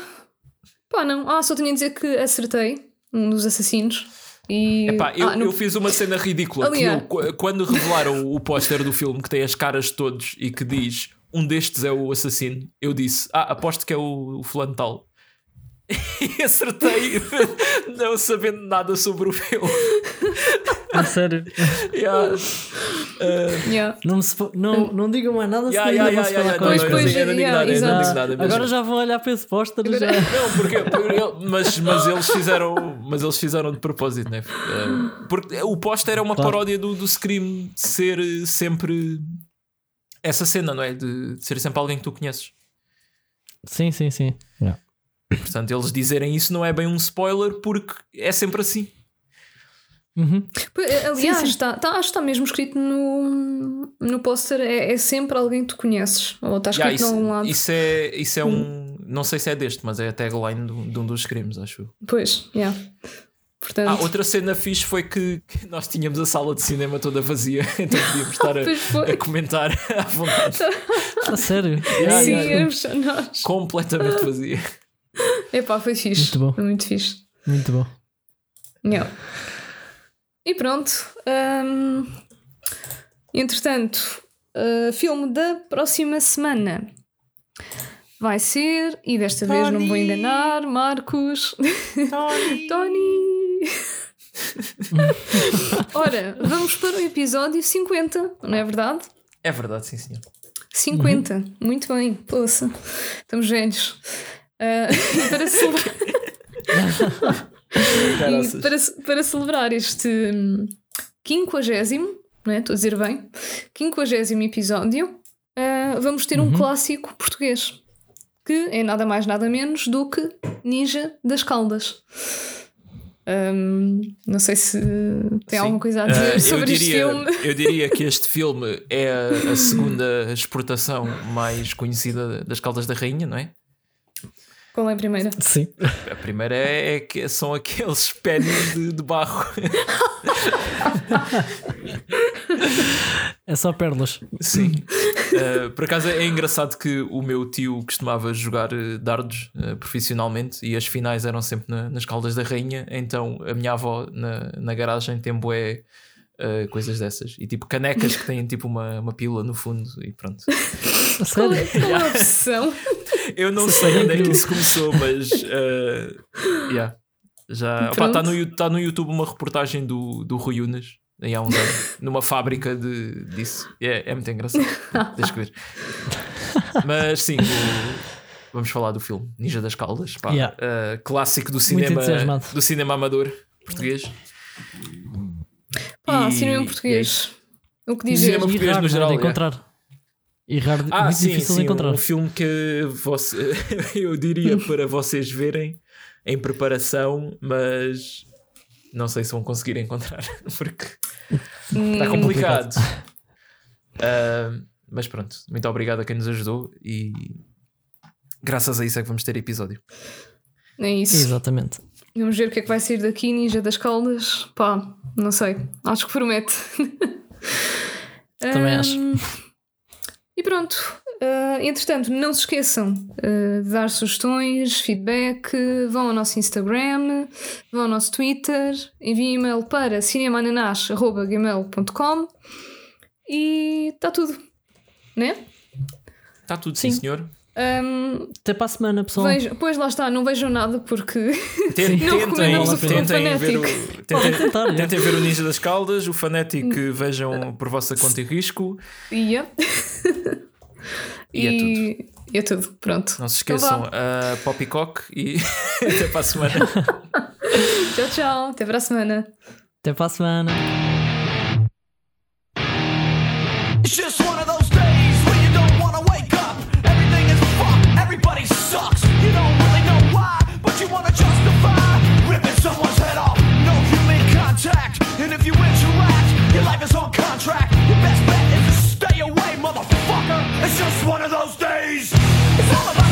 pá, não. Ah, só tinha a dizer que acertei um dos assassinos. E. Epá, eu, ah, no- eu fiz uma cena ridícula que Aliás. eu, qu- quando revelaram o póster do filme que tem as caras de todos e que diz um destes é o assassino, eu disse, ah, aposto que é o, o fulano tal. E acertei, não sabendo nada sobre o filme. A sério. Yeah. Yeah. Não, me se não, não digam mais nada, Yeah, senão yeah, yeah, vou yeah, falar com eu Pois, não digo pois, nada, eu não digo nada mesmo. Agora já vão olhar para esse póster. Já... Não, porque, porque- mas, mas eles fizeram, mas eles fizeram de propósito, né? Porque o póster é uma Claro. paródia do, do Scream ser eh, sempre essa cena, não é? De, de ser sempre alguém que tu conheces. Sim, sim, sim. Portanto, eles dizerem isso não é bem um spoiler porque é sempre assim. Uhum. Eh, Aliás, Sim, sim. Está, está- acho que está mesmo escrito no, no póster: é, é sempre alguém que tu conheces. Ou está escrito Yeah, em algum lado. isso, isso é, isso é um. Não sei se é deste, mas é a tagline de, um- de um dos Screams, acho eu. Pois, yeah. Portanto, Ah, outra cena fixe foi que, que nós tínhamos a sala de cinema toda vazia, então podíamos estar a, a comentar à vontade. A sério. Yeah, sim, yeah. nós. Completamente vazia. Epá, foi fixe. Muito bom. Foi muito fixe. Muito bom. Yeah. E pronto. hum, entretanto, uh, filme da próxima semana vai ser, e desta vez não me vou enganar, Marcos. Tony! Ora, vamos para o episódio 50, não é verdade? É verdade, sim, senhor. 50, muito bem, poça. Estamos velhos. E para celebrar. E para, para celebrar este hum, quinquagésimo, não é? Estou a dizer bem, quinquagésimo episódio, ah, vamos ter um clássico português que é nada mais nada menos do que Ninja das Caldas. Hum, não sei se tem Sim. alguma coisa a dizer Ah, eu, sobre este diria, filme. eu diria que este filme é a, a segunda exportação mais conhecida das Caldas da Rainha, não é? Qual é a primeira? Sim. A primeira é, é que são aqueles pés de, de barro. É só pérolas. Sim. Uh, por acaso é engraçado que o meu tio costumava jogar uh, dardos uh, profissionalmente e as finais eram sempre na- nas Caldas da Rainha. Então a minha avó na, na garagem tem bué uh, coisas dessas. E tipo canecas que têm tipo uma, uma pila no fundo e pronto. É, sério. qual é a opção? Eu não sei onde é que isso começou, mas uh, yeah. já está no, tá no YouTube uma reportagem do, do Rui Unas. Aí há uns anos, numa fábrica de, disso. É, é muito engraçado. Deixa que ver. Mas sim, o- vamos falar do filme Ninja das Caldas, pá, Yeah. uh, clássico do cinema, do cinema amador português. Pá, E- cinema em português. O que E dizer? cinema- E português no é, geral, de é. encontrar. E raro, Ah, muito sim, difícil sim, de encontrar. um filme que você, eu diria para vocês verem em preparação, mas não sei se vão conseguir encontrar porque está Hum, complicado. Ah, mas pronto, muito obrigado a quem nos ajudou e graças a isso é que vamos ter episódio. É isso. Exatamente. Vamos ver o que é que vai sair daqui, Ninja das Caldas. Pá, não sei. Acho que promete. Também Ahm, acho. E pronto. Ah, entretanto, não se esqueçam ah, de dar sugestões, feedback, vão ao nosso Instagram, vão ao nosso Twitter, enviem e-mail para cinemananash.gmail.com e está tudo. Né? Está tudo, sim, Sim. senhor. Ahm, Até para a semana, pessoal. vejo- pois lá está, não vejam nada porque Ten- Não tentem, o tentem, ver o, tentem, tentar, é. tentem ver o Ninja das Caldas, o Fanatic vejam por vossa conta e risco. ia. E é e e é tudo. Pronto. Não se Então esqueçam a Poppycock e até para a semana. Tchau, tchau. Até para a semana. Até para a semana. And if you interact, your life is on contract. Your best bet is to stay away, motherfucker. It's just one of those days. It's all about.